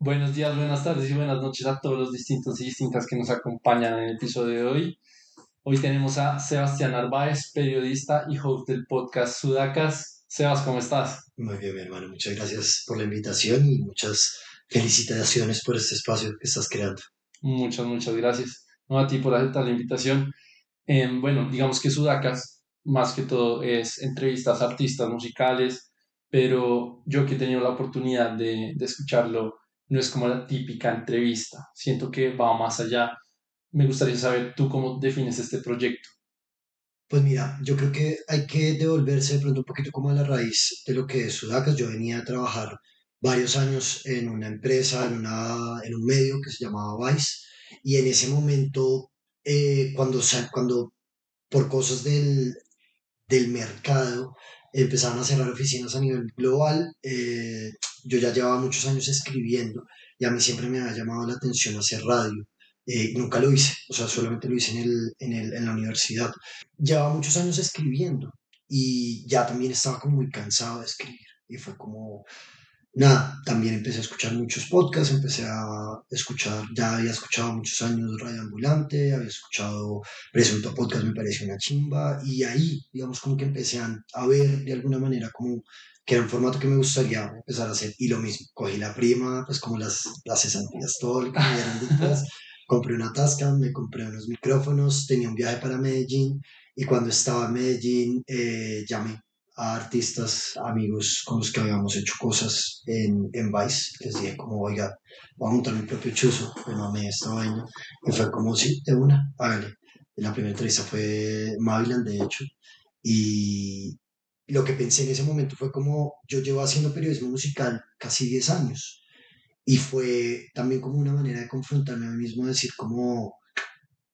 Buenos días, buenas tardes y buenas noches a todos los distintos y distintas que nos acompañan en el episodio de hoy. Hoy tenemos a Sebastián Narváez, periodista y host del podcast Sudacas. Sebas, ¿cómo estás? Muy bien, mi hermano. Muchas gracias por la invitación y muchas felicitaciones por este espacio que estás creando. Muchas, muchas gracias. No a ti por aceptar la invitación. Em, bueno, digamos que Sudacas, más que todo, es entrevistas a artistas musicales, pero yo que he tenido la oportunidad de, de escucharlo, no es como la típica entrevista. Siento que va más allá. Me gustaría saber tú cómo defines este proyecto. Pues mira, yo creo que hay que devolverse de pronto un poquito como a la raíz de lo que es Sudacas. Yo venía a trabajar varios años en una empresa, en, una, en un medio que se llamaba Vice, y en ese momento, eh, cuando, cuando por cosas del, del mercado empezaron a cerrar oficinas a nivel global, eh, yo ya llevaba muchos años escribiendo y a mí siempre me ha llamado la atención hacer radio. Eh, nunca lo hice, o sea, solamente lo hice en, el, en, el, en la universidad. Llevaba muchos años escribiendo y ya también estaba como muy cansado de escribir y fue como, nada, también empecé a escuchar muchos podcasts, empecé a escuchar, ya había escuchado muchos años Radio Ambulante, había escuchado Presunto Podcast, me pareció una chimba, y ahí, digamos, como que empecé a, a ver de alguna manera como que era un formato que me gustaría empezar a hacer, y lo mismo, cogí la prima, pues como las, las cesantías, todo lo que me dieron compré una Tascam, me compré unos micrófonos, tenía un viaje para Medellín, y cuando estaba en Medellín, eh, llamé a artistas, amigos con los que habíamos hecho cosas en, en Vice. Les dije como, oiga, voy a montar mi propio chuzo, me mamé esta vaina. Y fue como, sí, de una, hágale. La primera entrevista fue Mavilan, de hecho. Y lo que pensé en ese momento fue como, yo llevo haciendo periodismo musical casi 10 años. Y fue también como una manera de confrontarme a mí mismo, decir como,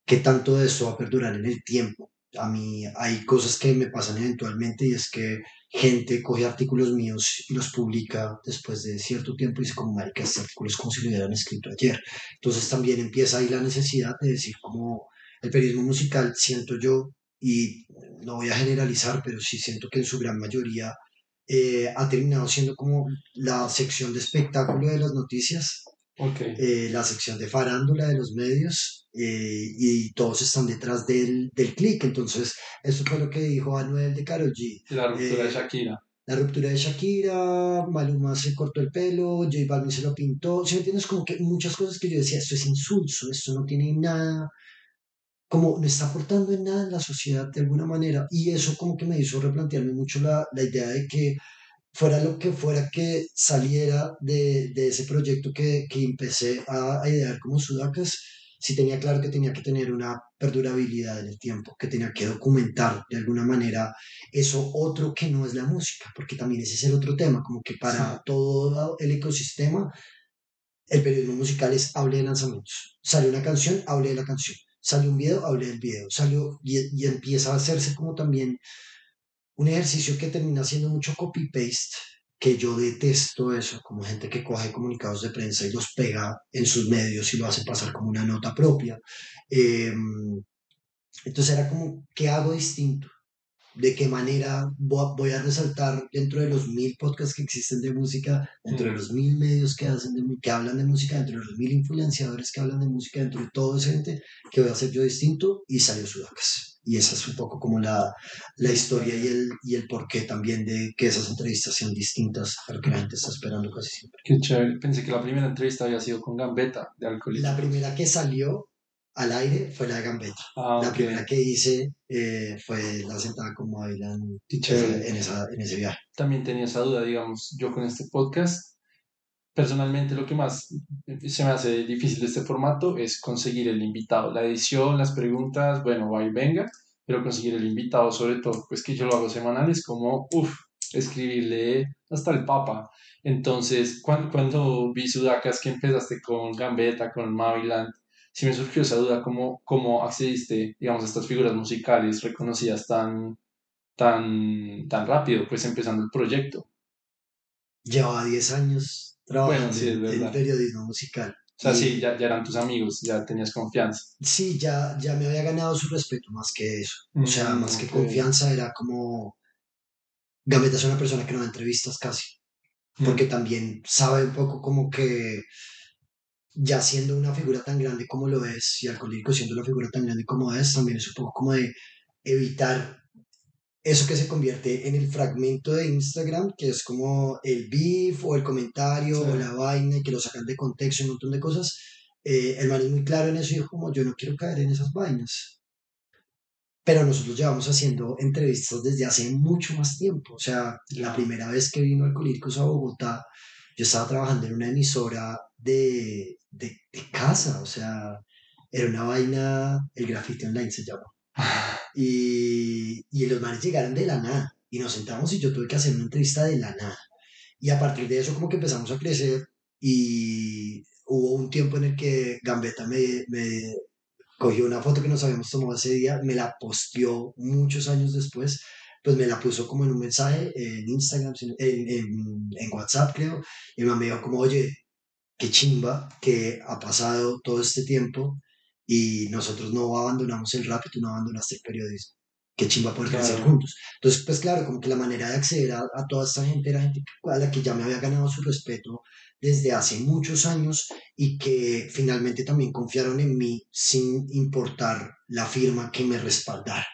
¿qué tanto de esto va a perdurar en el tiempo? A mí hay cosas que me pasan eventualmente y es que gente coge artículos míos y los publica después de cierto tiempo y dice como, marica, este artículo es como si lo hubieran escrito ayer. Entonces también empieza ahí la necesidad de decir como el periodismo musical, siento yo, y no voy a generalizar, pero sí siento que en su gran mayoría eh, ha terminado siendo como la sección de espectáculo de las noticias, Okay. eh, la sección de farándula de los medios eh, y todos están detrás del, del click. Entonces, eso fue lo que dijo Anuel de Karol G. La ruptura de Eh, Shakira. la ruptura de Shakira, Maluma se cortó el pelo, J Balvin se lo pintó. Si me entiendes? Como que muchas cosas que yo decía, esto es insulso, esto no tiene nada, como no está aportando en nada en la sociedad de alguna manera. Y eso como que me hizo replantearme mucho la, la idea de que fuera lo que fuera que saliera de, de ese proyecto que, que empecé a, a idear como Sudacas, sí tenía claro que tenía que tener una perdurabilidad en el tiempo, que tenía que documentar de alguna manera eso otro que no es la música, porque también ese es el otro tema, como que para Sí. todo el ecosistema, el periodismo musical es hable de lanzamientos. Sale una canción, hable de la canción. Sale un video, hable del video. Salió y, y empieza a hacerse como también un ejercicio que termina siendo mucho copy-paste, que yo detesto eso, como gente que coge comunicados de prensa y los pega en sus medios y lo hace pasar como una nota propia. Eh, entonces era como, ¿qué hago distinto? ¿De qué manera vo- voy a resaltar dentro de los mil podcasts que existen de música, dentro de Mm. los mil medios que, hacen de, que hablan de música, dentro de los mil influenciadores que hablan de música, dentro de todo ese gente, ¿qué voy a hacer yo distinto? Y salió Sudacas. Y esa es un poco como la, la historia y el, y el porqué también de que esas entrevistas sean distintas a lo que la gente está esperando casi siempre. Qué chévere. Pensé que la primera entrevista había sido con Gambetta de Alcohólicos. La primera que salió al aire fue la de Gambetta. Ah, La ok. primera que hice eh, fue la sentada con Qué chévere. en, esa, en ese viaje. También tenía esa duda, digamos, yo con este podcast, personalmente lo que más se me hace difícil de este formato es conseguir el invitado. La edición, las preguntas, bueno, va y venga, pero conseguir el invitado, sobre todo, pues que yo lo hago semanal, es como, uff, escribirle hasta el Papa. Entonces, cuando, cuando vi Sudacas que empezaste con Gambetta, con Maviland, sí me surgió esa duda, ¿cómo, cómo accediste, digamos, a estas figuras musicales reconocidas tan, tan, tan rápido, pues empezando el proyecto? Llevaba 10 años Bueno, trabajando sí, es en, verdad. periodismo musical. O sea, Y sí, ya, ya eran tus amigos, ya tenías confianza. sí, ya, ya me había ganado su respeto más que eso. O sea, Mm, más que ok. confianza, era como... Gambetta es una persona que no da entrevistas casi. porque también sabe un poco como que ya siendo una figura tan grande como lo es, y Alcohólico siendo una figura tan grande como es, también es un poco como de evitar eso que se convierte en el fragmento de Instagram, que es como el beef o el comentario o la vaina, y que lo sacan de contexto y un montón de cosas. Eh, el man es muy claro en eso y dijo como yo no quiero caer en esas vainas. Pero nosotros llevamos haciendo entrevistas desde hace mucho más tiempo. O sea, la primera vez que vino Alcohólicos a Bogotá, yo estaba trabajando en una emisora de, de, casa, o sea, era una vaina, el grafiti online se llama. Y, y los manes llegaron de la nada y nos sentamos y yo tuve que hacer una entrevista de la nada. Y a partir de eso como que empezamos a crecer y hubo un tiempo en el que Gambetta me, me cogió una foto que nos habíamos tomado ese día, me la posteó muchos años después, pues me la puso como en un mensaje en Instagram, en, en, WhatsApp creo, y me dijo como, oye, qué chimba que ha pasado todo este tiempo y nosotros no abandonamos el rap y tú no abandonaste el periodismo. Qué chimba poder crecer juntos. Entonces, pues claro, como que la manera de acceder a, a, toda esta gente era gente a la que ya me había ganado su respeto desde hace muchos años y que finalmente también confiaron en mí sin importar la firma que me respaldara.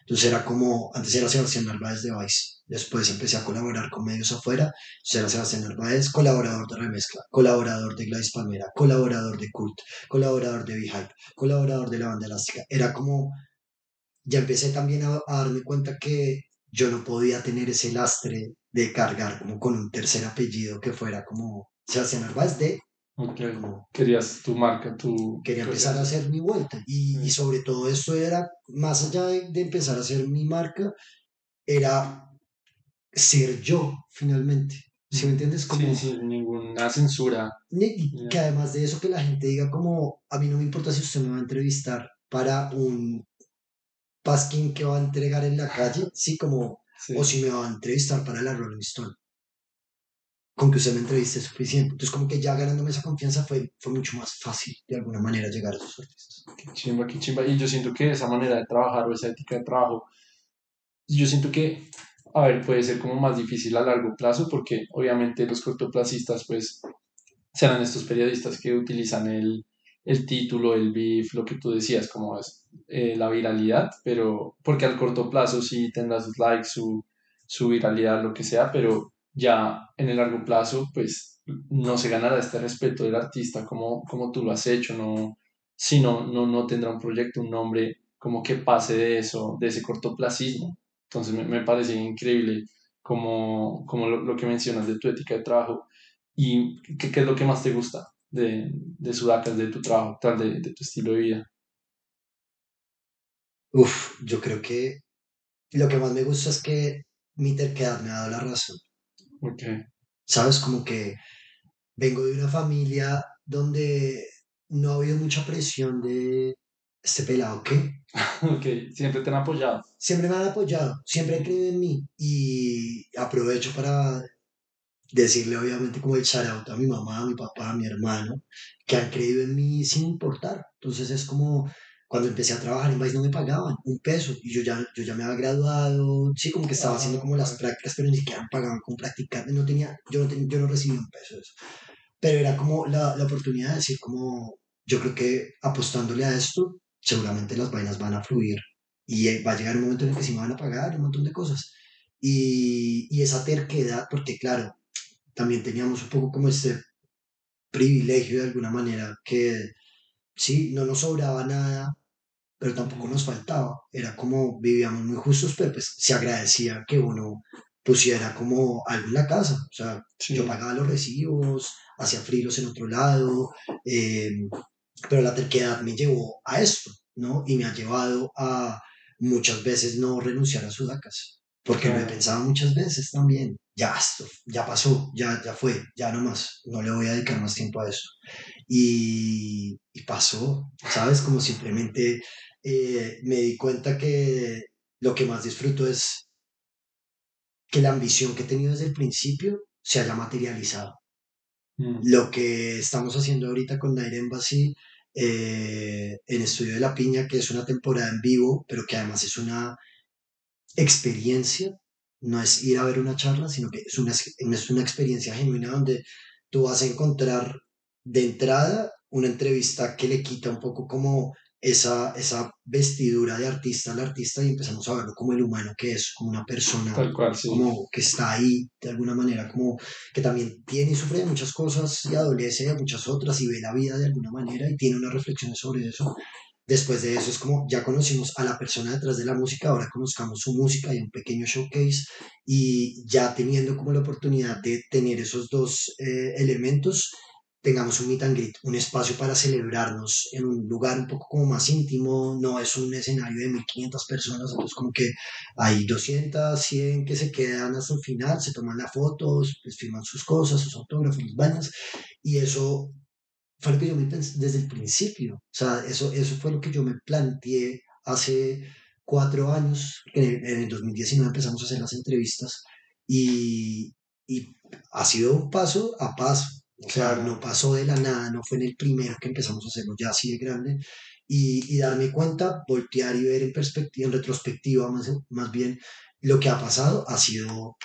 Entonces era como, antes era Sebastián Narváez de Vice, después empecé a colaborar con medios afuera, era Sebastián Narváez, colaborador de Remezcla, colaborador de Gladys Palmera, colaborador de Cult, colaborador de Beehive, colaborador de la banda elástica. Era como, ya empecé también a, darme cuenta que yo no podía tener ese lastre de cargar como con un tercer apellido que fuera como Sebastián Narváez de querías tu marca, tu... Quería empezar a hacer mi vuelta. Y, y sobre todo esto era, más allá de, de, empezar a hacer mi marca, era ser yo, finalmente. ¿Sí me entiendes? Como, sí, sin ninguna censura. Y que además de eso que la gente diga como, a mí no me importa si usted me va a entrevistar para un pasquín que va a entregar en la calle, sí, como, o si me va a entrevistar para la Rolling Stone con que usted me entreviste es suficiente. Entonces, como que ya ganándome esa confianza fue, fue mucho más fácil de alguna manera llegar a esos artistas. Qué chimba, qué chimba. Y yo siento que esa manera de trabajar o esa ética de trabajo, yo siento que, a ver, puede ser como más difícil a largo plazo porque obviamente los cortoplacistas, pues, serán estos periodistas que utilizan el, el título, el beef, lo que tú decías, como es eh, la viralidad, pero porque al corto plazo sí tendrá sus likes, su, su viralidad, lo que sea, pero ya en el largo plazo, pues no se ganará este respeto del artista como, como tú lo has hecho, no, si no, no, tendrá un proyecto, un nombre como que pase de eso, de ese cortoplacismo. Entonces me, me parece increíble como, como lo, que mencionas de tu ética de trabajo y qué, qué es lo que más te gusta de, de Sudacas, de tu trabajo, tal, de, de tu estilo de vida. Uf, yo creo que lo que más me gusta es que mi terquedad me ha dado la razón. ¿Sabes? Como que vengo de una familia donde no ha habido mucha presión de este pelado, ¿qué? ok, siempre te han apoyado. Siempre me han apoyado, siempre han creído en mí y aprovecho para decirle obviamente como el shout a mi mamá, a mi papá, a mi hermano, que han creído en mí sin importar. Entonces es como cuando empecé a trabajar en Vice no me pagaban un peso y yo ya, yo ya me había graduado, sí, como que estaba haciendo como las prácticas, pero ni siquiera me pagaban con practicantes, no tenía, yo no, tenía, yo no recibía un peso de eso. Pero era como la, la oportunidad de decir como, yo creo que apostándole a esto, seguramente las vainas van a fluir y eh, va a llegar un momento en el que sí me van a pagar un montón de cosas. Y, y esa terquedad, porque claro, también teníamos un poco como este privilegio de alguna manera que sí, no nos sobraba nada, pero tampoco nos faltaba. Era como vivíamos muy justos, pero pues se agradecía que uno pusiera como algo en la casa. O sea, yo pagaba los recibos, hacía frilos en otro lado, em, pero la terquedad me llevó a esto, ¿no? Y me ha llevado a muchas veces no renunciar a Sudacas, porque me pensaba muchas veces también, ya esto, ya pasó, ya, ya fue, ya no más, no le voy a dedicar más tiempo a eso. Y, y pasó, ¿sabes? Como simplemente eh, me di cuenta que lo que más disfruto es que la ambición que he tenido desde el principio se haya materializado. Lo que estamos haciendo ahorita con Nair Embassy eh, en Estudio de la Piña, que es una temporada en vivo, pero que además es una experiencia, no es ir a ver una charla, sino que es una, es una experiencia genuina donde tú vas a encontrar de entrada una entrevista que le quita un poco como esa, esa vestidura de artista al artista y empezamos a verlo como el humano que es, como una persona como que está ahí de alguna manera, como que también tiene y sufre de muchas cosas y adolece de muchas otras y ve la vida de alguna manera y tiene unas reflexiones sobre eso. Después de eso es como ya conocimos a la persona detrás de la música, ahora conozcamos su música y un pequeño showcase y ya teniendo como la oportunidad de tener esos dos eh, elementos, tengamos un meet and greet, un espacio para celebrarnos en un lugar un poco como más íntimo, no es un escenario de 1500 personas, entonces como que hay 200, 100 que se quedan hasta el final, se toman las fotos, pues firman sus cosas, sus autógrafos, sus vainas, y eso fue lo que yo me pensé desde el principio, o sea, eso, eso fue lo que yo me planteé hace cuatro años, en el, 2019 empezamos a hacer las entrevistas, y, y ha sido un paso a paso, o sea, no pasó de la nada, no fue en el primero que empezamos a hacerlo ya así de grande. Y, y darme cuenta, voltear y ver en perspectiva, en retrospectiva más, más bien, lo que ha pasado ha sido,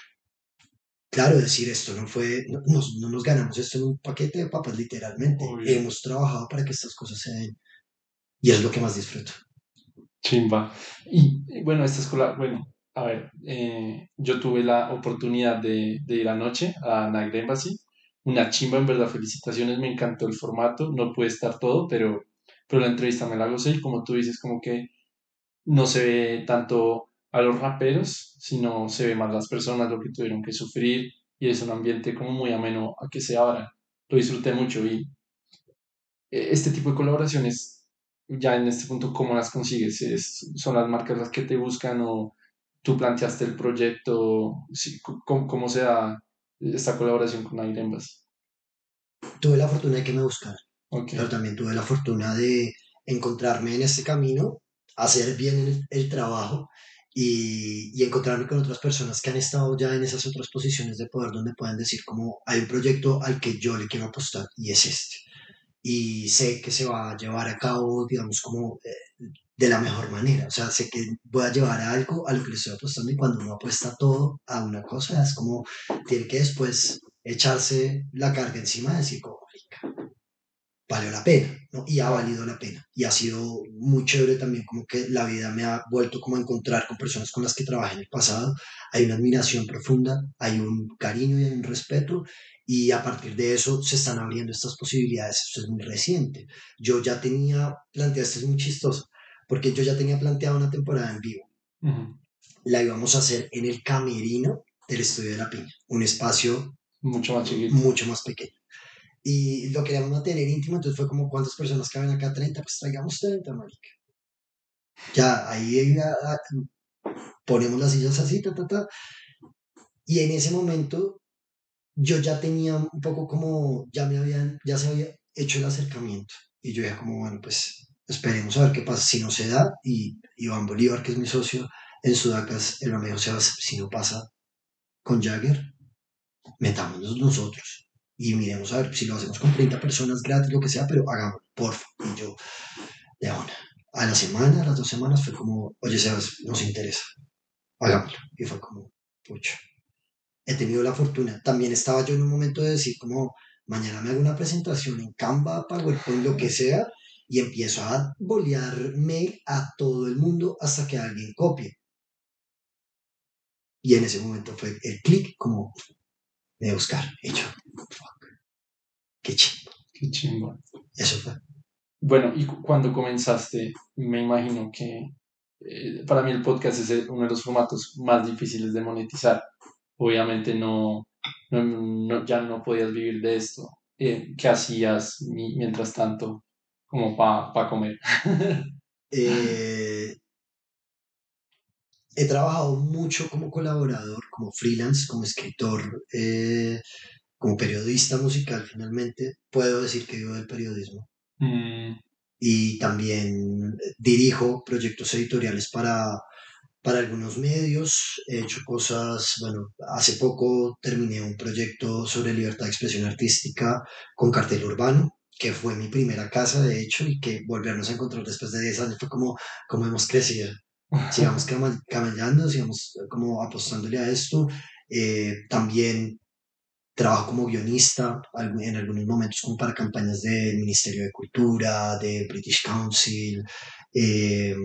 claro, decir esto no fue, no, no nos ganamos esto en un paquete de papas literalmente. Hemos trabajado para que estas cosas se den. Y es lo que más disfruto. Chimba. Y bueno, esta escuela, bueno, a ver, eh, yo tuve la oportunidad de, de ir anoche a Night Embassy una chimba, en verdad, felicitaciones, me encantó el formato, no puede estar todo, pero, pero la entrevista me la gocé y como tú dices, como que no se ve tanto a los raperos, sino se ve más las personas, lo que tuvieron que sufrir y es un ambiente como muy ameno a que se abra. Lo disfruté mucho y e, este tipo de colaboraciones, ya en este punto, ¿cómo las consigues? ¿Son las marcas las que te buscan o tú planteaste el proyecto? ¿Cómo, cómo se da esta colaboración con Airembas? Tuve la fortuna de que me buscaran, pero también tuve la fortuna de encontrarme en este camino, hacer bien el, trabajo y, y, encontrarme con otras personas que han estado ya en esas otras posiciones de poder donde pueden decir como hay un proyecto al que yo le quiero apostar y es este. Y sé que se va a llevar a cabo, digamos, como eh, de la mejor manera. O sea, sé que voy a llevar algo a lo que le estoy apostando y cuando uno apuesta todo a una cosa, es como tiene que después echarse la carga encima y decir, como, valió la pena. Y ha valido la pena. Y ha sido muy chévere también como que la vida me ha vuelto como a encontrar con personas con las que trabajé en el pasado. Hay una admiración profunda, hay un cariño y un respeto. Y a partir de eso se están abriendo estas posibilidades. Esto es muy reciente. Yo ya tenía planteado, esto es muy chistoso, porque yo ya tenía planteado una temporada en vivo. La íbamos a hacer en el camerino del estudio de la piña, un espacio mucho más chiquito. Mucho más pequeño. Y lo queríamos mantener íntimo, entonces fue como, ¿cuántas personas caben acá? 30, pues traigamos 30, marica. Ya, ahí ponemos las sillas así, ta, ta, ta. Y en ese momento yo ya tenía un poco como, ya me habían, ya se había hecho el acercamiento. Y yo ya como, bueno, pues esperemos a ver qué pasa. Si no se da, y Iván Bolívar, que es mi socio en Sudacas, el amigo se si no pasa con Jagger, metámonos nosotros y miremos a ver si lo hacemos con 30 personas gratis, lo que sea, pero hagámoslo, porfa. Y yo, de una, a la semana, a las dos semanas, fue como, oye, Sebas, nos interesa, hagámoslo. Y fue como, pucha, he tenido la fortuna. También estaba yo en un momento de decir, como, mañana me hago una presentación en Canva, PowerPoint, lo que sea, y empiezo a bolear mail a todo el mundo hasta que alguien copie. Y en ese momento fue el clic como de buscar. Y yo, fuck, qué chimbo. Qué chimbo. Eso fue. Bueno, y cuando comenzaste, me imagino que eh, para mí el podcast es uno de los formatos más difíciles de monetizar. Obviamente no, no, ya no podías vivir de esto. Eh, ¿Qué hacías mientras tanto? Como para pa comer. Eh, he trabajado mucho como colaborador, como freelance, como escritor, eh, como periodista musical finalmente. Puedo decir que vivo del periodismo. Mm. Y también dirijo proyectos editoriales para, para algunos medios. He hecho cosas, bueno, hace poco terminé un proyecto sobre libertad de expresión artística con cartel urbano que fue mi primera casa, de hecho, y que volvernos a encontrar después de 10 años fue como, como hemos crecido. sigamos camellando, sigamos como apostándole a esto. Eh, también trabajo como guionista en algunos momentos como para campañas del Ministerio de Cultura, de British Council. Eh,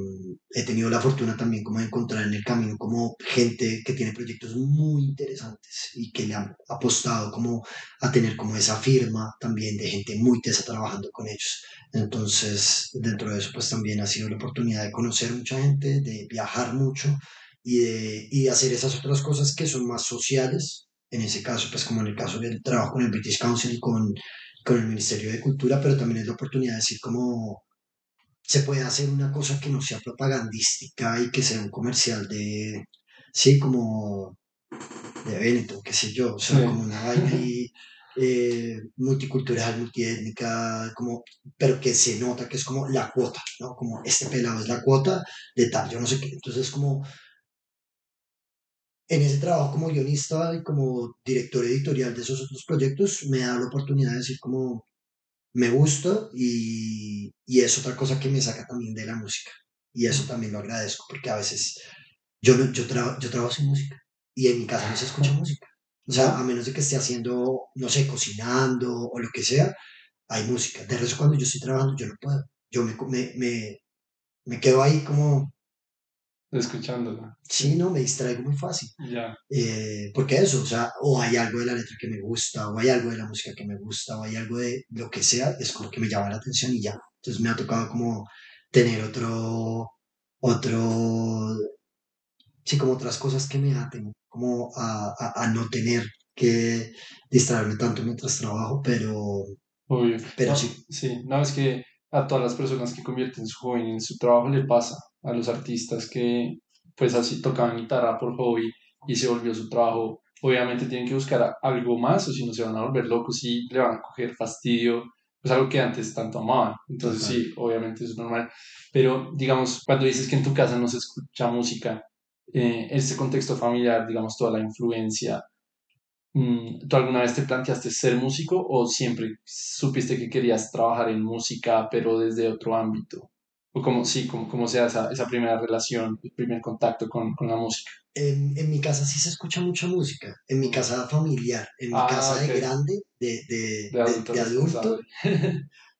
he tenido la fortuna también como de encontrar en el camino como gente que tiene proyectos muy interesantes y que le han apostado como a tener como esa firma también de gente muy tesa trabajando con ellos. Entonces, dentro de eso pues también ha sido la oportunidad de conocer mucha gente, de viajar mucho y de, y de hacer esas otras cosas que son más sociales, en ese caso, pues como en el caso del trabajo con el British Council y con, con el Ministerio de Cultura, pero también es la oportunidad de decir cómo se puede hacer una cosa que no sea propagandística y que sea un comercial de, sí, como de Benetton, qué sé yo, o sea, como una vaina eh, multicultural, multiétnica, como, pero que se nota que es como la cuota, ¿no? Como este pelado es la cuota de tal, yo no sé qué, entonces como en ese trabajo como guionista y como director editorial de esos otros proyectos, me da la oportunidad de decir como me gusta y, y, es otra cosa que me saca también de la música. Y eso también lo agradezco porque a veces yo, yo, yo trabajo sin música y en mi casa no se escucha música. O sea, a menos de que esté haciendo, no sé, cocinando o lo que sea, hay música. De resto, cuando yo estoy trabajando, yo no puedo. Yo me, me, me, me quedo ahí como escuchándola. Sí, no, me distraigo muy fácil. Ya. Eh, porque eso, o sea, o hay algo de la letra que me gusta, o hay algo de la música que me gusta, o hay algo de lo que sea, es como que me llama la atención y ya. Entonces me ha tocado como tener otro, otro, sí, como otras cosas que me aten, como a, a, no tener que distraerme tanto mientras trabajo, pero... Obvio. Pero sí. Sí, no, es que a todas las personas que convierten su joven en su trabajo le pasa a los artistas que pues así tocaban guitarra por hobby y se volvió su trabajo, obviamente tienen que buscar algo más o si no se van a volver locos y le van a coger fastidio, pues algo que antes tanto amaban. Entonces sí, obviamente es normal. Pero digamos, cuando dices que en tu casa no se escucha música, eh, ese contexto familiar, digamos, toda la influencia, mm, ¿tú alguna vez te planteaste ser músico o siempre supiste que querías trabajar en música, pero desde otro ámbito? O como, sí, como, como sea esa, esa primera relación, el primer contacto con, con la música. En, en, mi casa sí se escucha mucha música, en mi casa familiar, en mi ah, casa de grande, de, de, de adulto,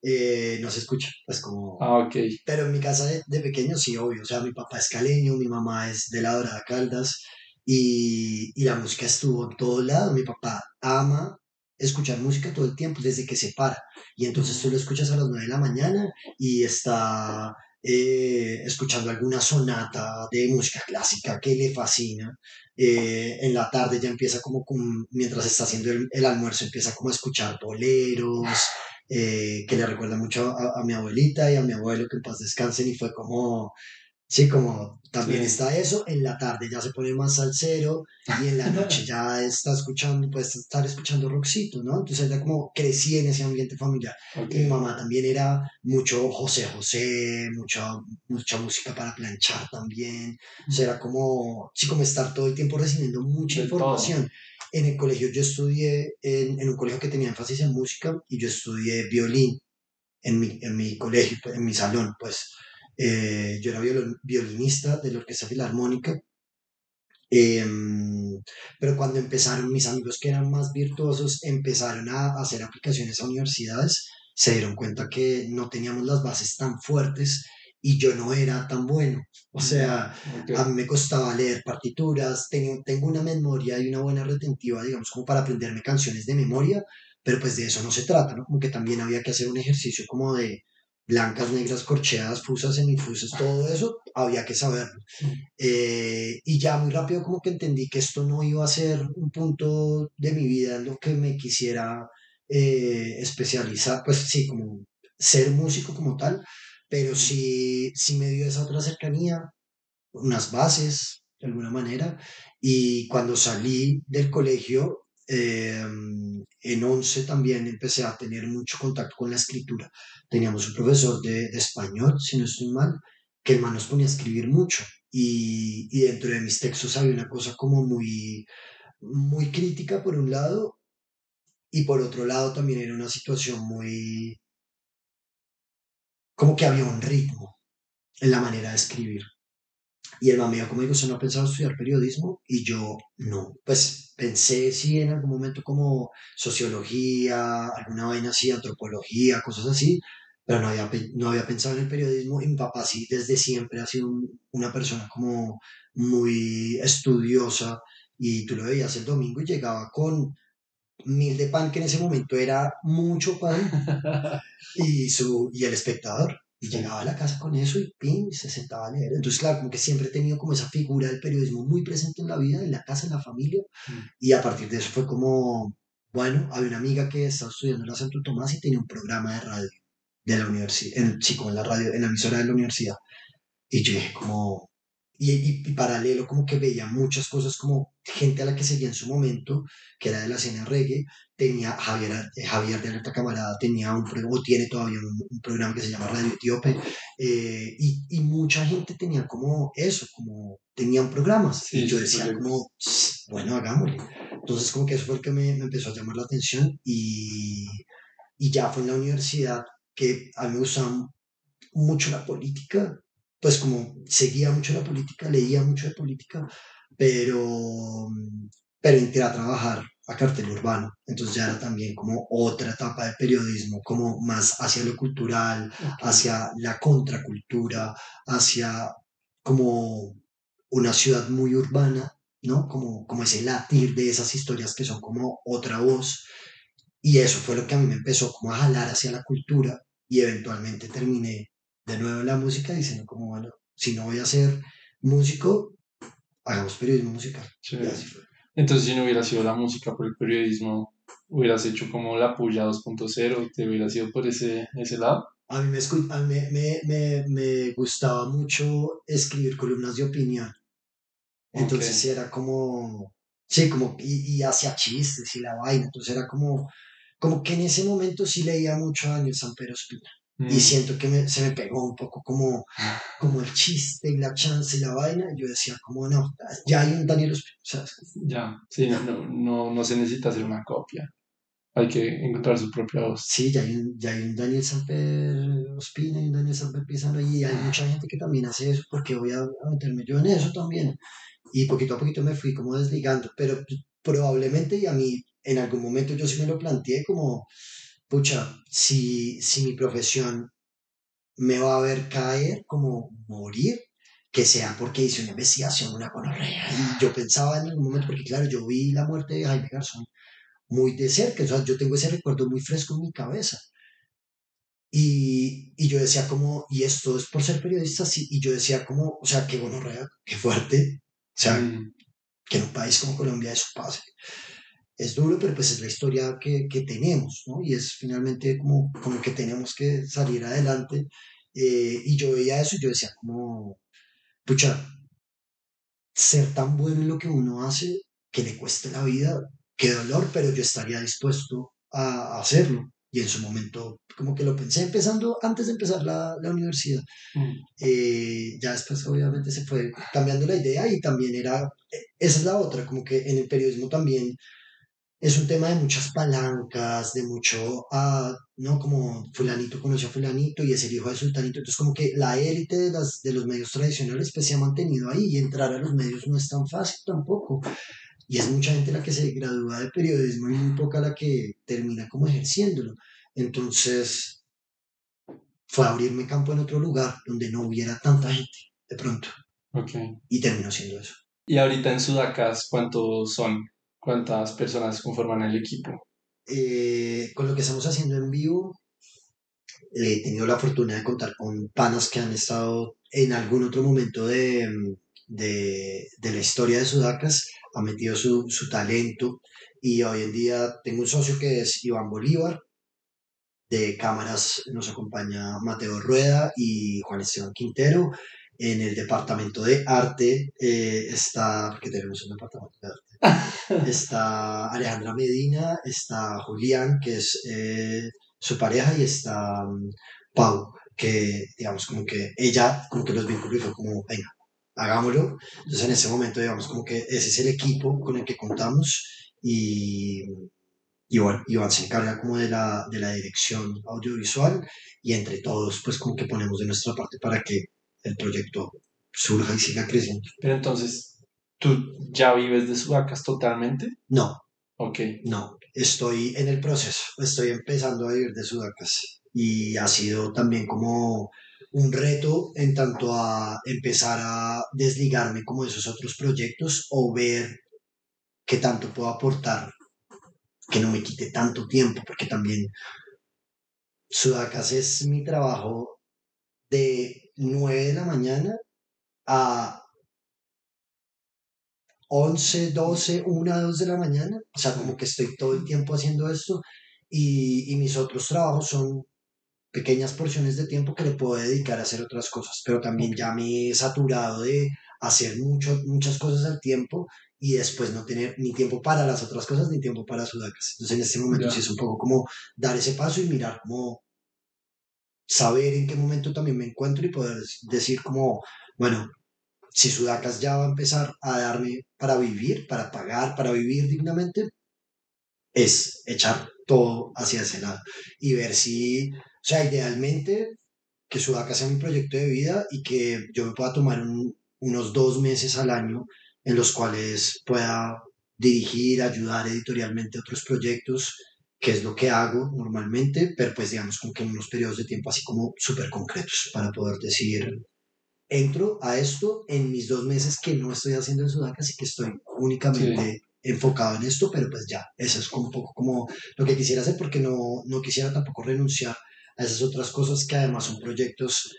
eh, no se escucha, pues como... Ah, ok. Pero en mi casa de, de, pequeño sí, obvio, o sea, mi papá es caleño, mi mamá es de la Dorada Caldas, y, y la música estuvo en todos lados, mi papá ama escuchar música todo el tiempo, desde que se para. Y entonces tú lo escuchas a las 9 de la mañana y está eh, escuchando alguna sonata de música clásica que le fascina. Eh, en la tarde ya empieza como, mientras está haciendo el, almuerzo, empieza como a escuchar boleros, eh, que le recuerda mucho a, a, mi abuelita y a mi abuelo, que en paz descansen, y fue como Sí, como también está eso, en la tarde ya se pone más salsero y en la noche ya está escuchando, puedes estar escuchando rockcito, ¿no? Entonces ya como crecí en ese ambiente familiar. Y mi mamá también era mucho José José, mucha, mucha música para planchar también. O sea, era como, sí, como estar todo el tiempo recibiendo mucha información. En el colegio yo estudié, en, en, un colegio que tenía énfasis en música y yo estudié violín en mi, en mi colegio, en mi salón, pues. Eh, yo era violinista de la Orquesta Filarmónica. Em, pero cuando empezaron mis amigos que eran más virtuosos, empezaron a hacer aplicaciones a universidades, se dieron cuenta que no teníamos las bases tan fuertes y yo no era tan bueno. O sea, a mí me costaba leer partituras, tengo, tengo una memoria y una buena retentiva, digamos, como para aprenderme canciones de memoria, pero pues de eso no se trata, ¿no? Como que también había que hacer un ejercicio como de, blancas, negras, corcheadas, fusas, semifusas, todo eso, había que saberlo. Eh, y ya muy rápido como que entendí que esto no iba a ser un punto de mi vida en lo que me quisiera eh, especializar, pues sí, como ser músico como tal, pero sí, sí me dio esa otra cercanía, unas bases, de alguna manera, y cuando salí del colegio, Em, en 11 también empecé a tener mucho contacto con la escritura. Teníamos un profesor de, español, si no estoy mal, que el man nos ponía a escribir mucho. Y, y, dentro de mis textos había una cosa como muy, muy crítica por un lado, y por otro lado también era una situación muy... como que había un ritmo en la manera de escribir. Y el mamá como digo, ¿usted no ha pensado estudiar periodismo? Y yo, no. Pues pensé sí en algún momento como sociología, alguna vaina así, antropología, cosas así, pero no había, no había pensado en el periodismo. Y mi papá sí, desde siempre ha sido una persona como muy estudiosa. Y tú lo veías el domingo y llegaba con mil de pan, que en ese momento era mucho pan, y, su, y el espectador. Y llegaba a la casa con eso y pim, se sentaba a leer. Entonces, claro, como que siempre he tenido como esa figura del periodismo muy presente en la vida, en la casa, en la familia. Mm. Y a partir de eso fue como, bueno, había una amiga que estaba estudiando en la Santo Tomás y tenía un programa de radio de la universidad, en, sí, en la radio, en la emisora de la universidad. Y yo dije como, y, y, paralelo como que veía muchas cosas como gente a la que seguía en su momento, que era de la escena reggae, tenía Javier, eh, Javier de Alerta Camarada, tenía un o tiene todavía un, programa que se llama Radio Etíope, eh, y, y, mucha gente tenía como eso, como tenían programas, y yo decía como, bueno, hagámosle. Entonces como que eso fue el que me, me empezó a llamar la atención, y, y ya fue en la universidad que a mí me gustaba mucho la política, pues como seguía mucho la política, leía mucho de política, pero, pero entré a trabajar a cartel urbano. Entonces ya era también como otra etapa de periodismo, como más hacia lo cultural, hacia la contracultura, hacia como una ciudad muy urbana, ¿no? Como, como ese latir de esas historias que son como otra voz. Y eso fue lo que a mí me empezó como a jalar hacia la cultura y eventualmente terminé de nuevo la música diciendo como, bueno, si no voy a ser músico, hagamos periodismo musical. Entonces, si no hubiera sido la música por el periodismo, hubieras hecho como la puya 2.0, te hubiera sido por ese, ese lado. A mí me, me, me, me, gustaba mucho escribir columnas de opinión. Entonces era como, sí, como, y, y hacía chistes y la vaina. Entonces era como, como que en ese momento sí leía mucho a Daniel Pedro Espina. Y mm. siento que se me pegó un poco como, como el chiste y la chance y la vaina. Y yo decía, como no, ya hay un Daniel Ospina. Ya, sí, no, no, no, se necesita hacer una copia. Hay que encontrar su propia voz. Sí, ya hay un, ya hay un Daniel Samper Ospina y un Daniel Samper Pizano. Y hay mucha gente que también hace eso porque voy a, meterme yo en eso también. Y poquito a poquito me fui como desligando. Pero probablemente, y a mí en algún momento yo sí me lo planteé como pucha, si, si mi profesión me va a ver caer, como morir, que sea porque hice una investigación, una gonorrea. Y yo pensaba en algún momento, porque claro, yo vi la muerte de Jaime Garzón muy de cerca, o sea, yo tengo ese recuerdo muy fresco en mi cabeza. Y, y yo decía como, y esto es por ser periodista, sí, y yo decía como, o sea, qué gonorrea, qué fuerte, o sea, mm. que en un país como Colombia eso pase es duro, pero pues es la historia que, que tenemos, ¿no? Y es finalmente como, como que tenemos que salir adelante. Eh, y yo veía eso y yo decía como, pucha, ser tan bueno en lo que uno hace, que le cueste la vida, qué dolor, pero yo estaría dispuesto a, hacerlo. Y en su momento, como que lo pensé empezando antes de empezar la, la universidad. Mm. Eh, ya después, obviamente, se fue cambiando la idea y también era, e, esa es la otra, como que en el periodismo también es un tema de muchas palancas, de mucho, ah, ¿no? Como fulanito conoció a fulanito y es el hijo de sultanito. Entonces como que la élite de, las, de los medios tradicionales pues se ha mantenido ahí y entrar a los medios no es tan fácil tampoco. Y es mucha gente la que se gradúa de periodismo y muy poca la que termina como ejerciéndolo. Entonces fue abrirme campo en otro lugar donde no hubiera tanta gente de pronto. Okay. Y terminó siendo eso. ¿Y ahorita en Sudacas cuántos son? ¿Cuántas personas conforman el equipo? Eh, con lo que estamos haciendo en vivo, he tenido la fortuna de contar con panas que han estado en algún otro momento de, de, de la historia de Sudacas, ha metido su, su, talento y hoy en día tengo un socio que es Iván Bolívar, de cámaras nos acompaña Mateo Rueda y Juan Esteban Quintero, en el departamento de arte eh, está, porque tenemos un departamento de arte, está Alejandra Medina, está Julián, que es eh, su pareja, y está um, Pau, que digamos como que ella, como que los vínculos fue como, venga, hagámoslo. Entonces en ese momento, digamos como que ese es el equipo con el que contamos y, y bueno, Iván se encarga como de la, de la dirección audiovisual y entre todos pues como que ponemos de nuestra parte para que el proyecto surja y siga creciendo. Pero entonces, ¿tú ya vives de sudacas totalmente? No, Ok. no, estoy en el proceso, estoy empezando a vivir de sudacas y ha sido también como un reto en tanto a empezar a desligarme como de esos otros proyectos o ver qué tanto puedo aportar, que no me quite tanto tiempo, porque también Sudacas es mi trabajo de 9 de la mañana a 11, 12, 1, 2 de la mañana. O sea, como que estoy todo el tiempo haciendo esto y, y mis otros trabajos son pequeñas porciones de tiempo que le puedo dedicar a hacer otras cosas, pero también ya me he saturado de hacer mucho, muchas cosas al tiempo y después no tener ni tiempo para las otras cosas ni tiempo para sudacas. Entonces en este momento Ya. sí es un poco como dar ese paso y mirar como saber en qué momento también me encuentro y poder decir como, bueno, si Sudacas ya va a empezar a darme para vivir, para pagar, para vivir dignamente, es echar todo hacia ese lado y ver si, o sea, idealmente que Sudacas sea mi proyecto de vida y que yo me pueda tomar un- unos dos meses al año en los cuales pueda dirigir, ayudar editorialmente otros proyectos, que es lo que hago normalmente, pero pues digamos como que en unos periodos de tiempo así como súper concretos para poder decir, entro a esto en mis dos meses que no estoy haciendo en Sudacas y que estoy únicamente enfocado en esto, pero pues ya, eso es como un poco como lo que quisiera hacer porque no, no quisiera tampoco renunciar a esas otras cosas que además son proyectos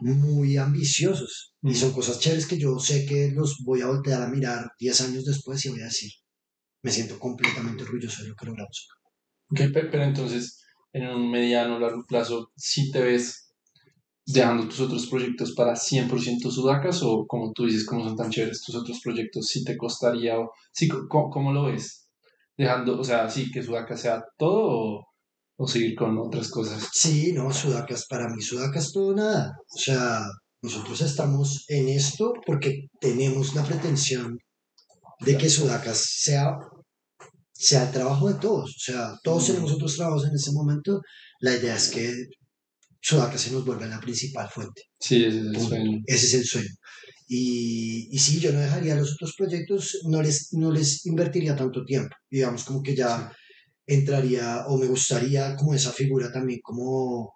muy ambiciosos y son cosas chéveres que yo sé que los voy a voltear a mirar 10 años después y voy a decir, me siento completamente orgulloso de lo que logramos. Ok, pe- pero entonces, en un mediano o largo plazo, ¿sí te ves dejando tus otros proyectos para 100% sudacas o como tú dices, como son tan chéveres tus otros proyectos, sí te costaría o sí, co- ¿cómo, lo ves? Dejando, o sea, sí, que sudacas sea todo o, o seguir con otras cosas. Sí, no, Sudacas, para mí Sudacas todo nada. O sea, nosotros estamos en esto porque tenemos la pretensión de que Sudacas sea, sea el trabajo de todos. O sea, todos Mm. tenemos otros trabajos en ese momento. La idea es que Sudacas se nos vuelva la principal fuente. Sí, ese es el Punto. sueño. Ese es el sueño. Y, y sí, yo no dejaría los otros proyectos, no les, no les invertiría tanto tiempo. Digamos como que ya entraría o me gustaría como esa figura también como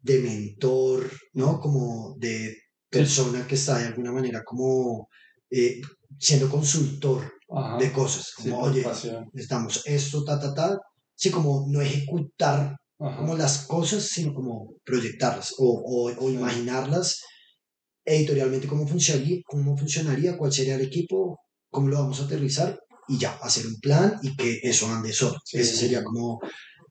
de mentor, ¿no? Como de persona que está de alguna manera como eh, siendo consultor Ajá. de cosas. Sí, Como, por oye, necesitamos esto, ta, ta, ta. Sí, como no ejecutar Ajá. como las cosas, sino como proyectarlas o, o, o imaginarlas editorialmente cómo funcionaría, cómo funcionaría, cuál sería el equipo, cómo lo vamos a aterrizar y ya, hacer un plan y que eso ande solo. Sí. Ese sería como,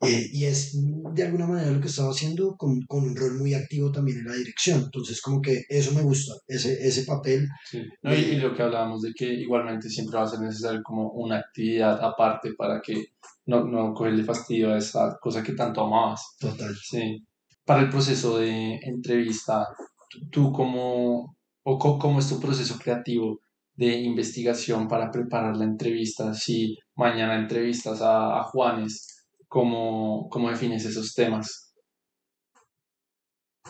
eh, y es de alguna manera lo que estaba haciendo con, con un rol muy activo también en la dirección. Entonces como que eso me gusta, ese, ese papel. Sí. No, y, y lo que hablábamos de que igualmente siempre va a ser necesario como una actividad aparte para que no, no cogerle fastidio a esa cosa que tanto amabas. Total. Sí. Para el proceso de entrevista, ¿tú- ¿tú cómo, o cómo es tu proceso creativo de investigación para preparar la entrevista? Si mañana entrevistas a, a Juanes, ¿cómo, cómo defines esos temas?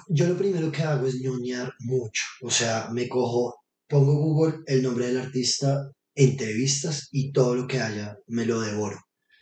Yo lo primero que hago es ñoñar mucho. O sea, me cojo, pongo Google el nombre del artista, entrevistas y todo lo que haya me lo devoro.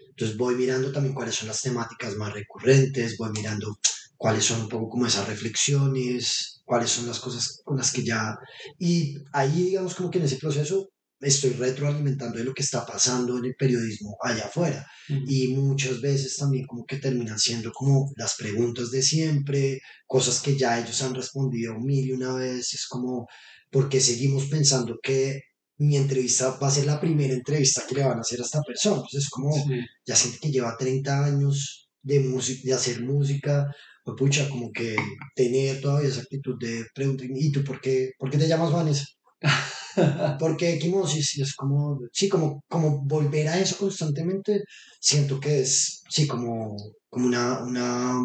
Entonces voy mirando también cuáles son las temáticas más recurrentes, voy mirando cuáles son un poco como esas reflexiones, cuáles son las cosas con las que ya... Y ahí digamos como que en ese proceso estoy retroalimentando de lo que está pasando en el periodismo allá afuera y muchas veces también como que terminan siendo como las preguntas de siempre, cosas que ya ellos han respondido mil y una vez, es como, porque seguimos pensando que mi entrevista va a ser la primera entrevista que le van a hacer a esta persona? Entonces es como, Sí. ya siente que lleva 30 años de, de hacer música, o pucha, como que tener todavía esa actitud de preguntar, ¿y tú por qué, por qué te llamas Vanessa? ¿Por qué equimosis? Y es como, sí, como, como volver a eso constantemente, siento que es, sí, como, como una, una,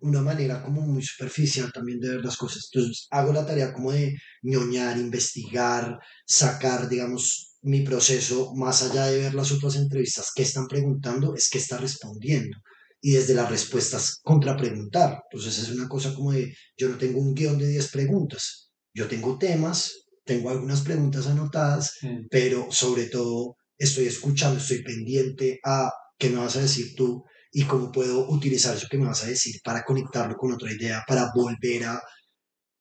una manera como muy superficial también de ver las cosas. Entonces hago la tarea como de ñoñar, investigar, sacar, digamos, mi proceso más allá de ver las otras entrevistas, qué están preguntando, es qué está respondiendo. Y desde las respuestas contrapreguntar. Entonces es una cosa como de, yo no tengo un guion de 10 preguntas. yo tengo temas, tengo algunas preguntas anotadas, pero sobre todo estoy escuchando, estoy pendiente a qué me vas a decir tú y cómo puedo utilizar eso que me vas a decir para conectarlo con otra idea, para volver a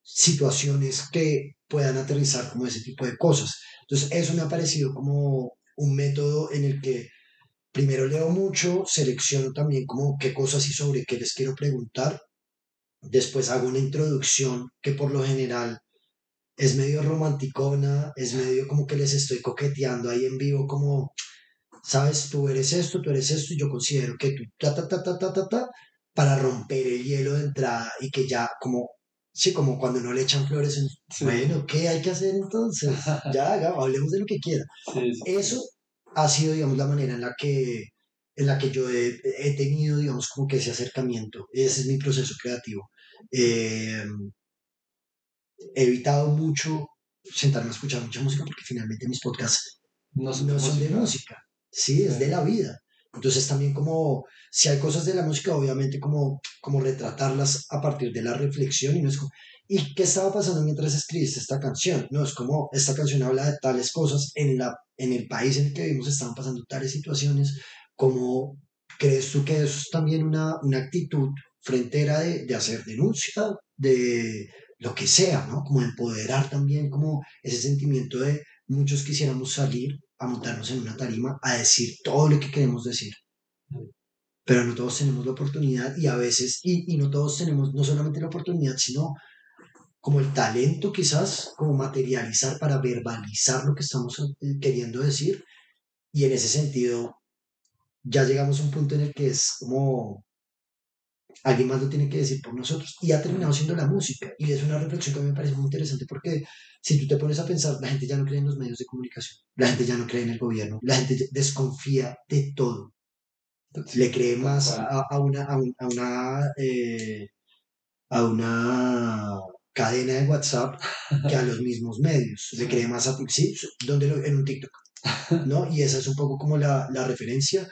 situaciones que puedan aterrizar como ese tipo de cosas. Entonces, eso me ha parecido como un método en el que primero leo mucho, selecciono también como qué cosas y sobre qué les quiero preguntar, después hago una introducción que por lo general es medio romanticona, es medio como que les estoy coqueteando ahí en vivo como, sabes, tú eres esto, tú eres esto, y yo considero que tú ta ta ta ta ta ta ta para romper el hielo de entrada y que ya como Sí, como cuando no le echan flores en... Sí. Bueno, ¿qué hay que hacer entonces? Ya, haga- hablemos de lo que quiera. Sí, sí. Eso ha sido, digamos, la manera en la que, en la que yo he, he tenido, digamos, como que ese acercamiento. Ese es mi proceso creativo. Eh, he evitado mucho sentarme a escuchar mucha música porque finalmente mis podcasts No son de no son de música. música, sí, es de la vida. Entonces también como, si hay cosas de la música, obviamente como, como retratarlas a partir de la reflexión y no es como, ¿y qué estaba pasando mientras escribiste esta canción? No, es como, esta canción habla de tales cosas, en, la, en el país en el que vivimos estaban pasando tales situaciones, como crees tú que eso es también una, una actitud frentera de, de hacer denuncia, de lo que sea, ¿no? Como empoderar también como ese sentimiento de muchos quisiéramos salir a montarnos en una tarima a decir todo lo que queremos decir. Pero no todos tenemos la oportunidad y a veces, y, y no todos tenemos no solamente la oportunidad, sino como el talento quizás, como materializar para verbalizar lo que estamos eh, queriendo decir. Y en ese sentido, ya llegamos a un punto en el que es como alguien más lo tiene que decir por nosotros. Y ha terminado siendo la música. Y es una reflexión que a mí me parece muy interesante porque si tú te pones a pensar, la gente ya no cree en los medios de comunicación, la gente ya no cree en el gobierno, la gente desconfía de todo. Le cree más a, a una, a, un- a una, eh, a una cadena de WhatsApp que a los mismos medios. Le cree más a sí, donde en un TikTok. ¿no? Y esa es un poco como la, la referencia.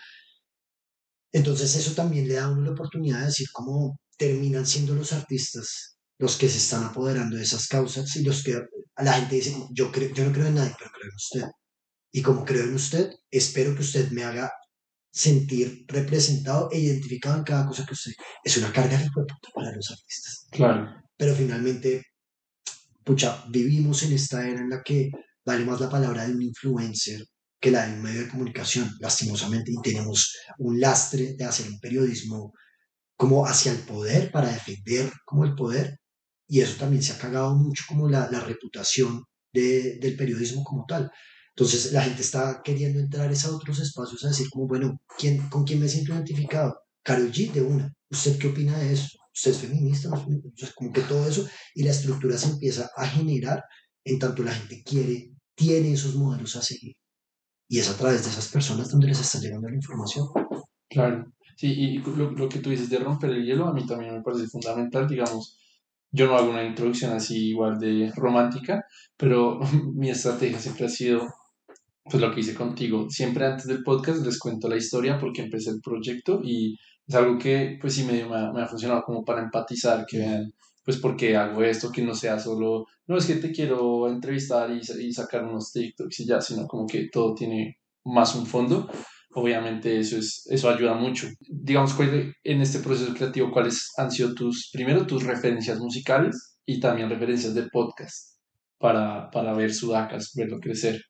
Entonces eso también le da a uno la oportunidad de decir cómo terminan siendo los artistas los que se están apoderando de esas causas y los que a la gente dice, yo, creo, yo no creo en nadie, pero creo en usted. Y como creo en usted, espero que usted me haga sentir representado e identificado en cada cosa que usted... Es una carga de puta para los artistas. Claro. Pero finalmente, pucha, vivimos en esta era en la que vale más la palabra de un influencer que la de un medio de comunicación, lastimosamente, y tenemos un lastre de hacer un periodismo como hacia el poder, para defender como el poder, y eso también se ha cagado mucho como la, reputación de- del periodismo como tal. Entonces la gente está queriendo entrar a otros espacios a decir como, bueno, ¿quién, ¿con quién me siento identificado? Karol G de una. ¿Usted qué opina de eso? ¿Usted es feminista? Entonces, como que todo eso y la estructura se empieza a generar en tanto la gente quiere, tiene esos modelos a seguir. Y es a través de esas personas donde les está llegando la información. Claro. Sí, y lo, lo que tú dices de romper el hielo a mí también me parece fundamental, digamos. Yo no hago una introducción así igual de romántica, pero mi estrategia siempre ha sido, pues lo que hice contigo. Siempre antes del podcast les cuento la historia porque empecé el proyecto y es algo que pues sí medio me ha, me ha funcionado como para empatizar, que vean pues por qué hago esto, que no sea solo, no es que te quiero entrevistar y, y sacar unos TikToks y ya, sino como que todo tiene más un fondo. Obviamente eso es eso ayuda mucho. Digamos en este proceso creativo cuáles han sido tus primero tus referencias musicales y también referencias de podcast para, para ver sudacas verlo crecer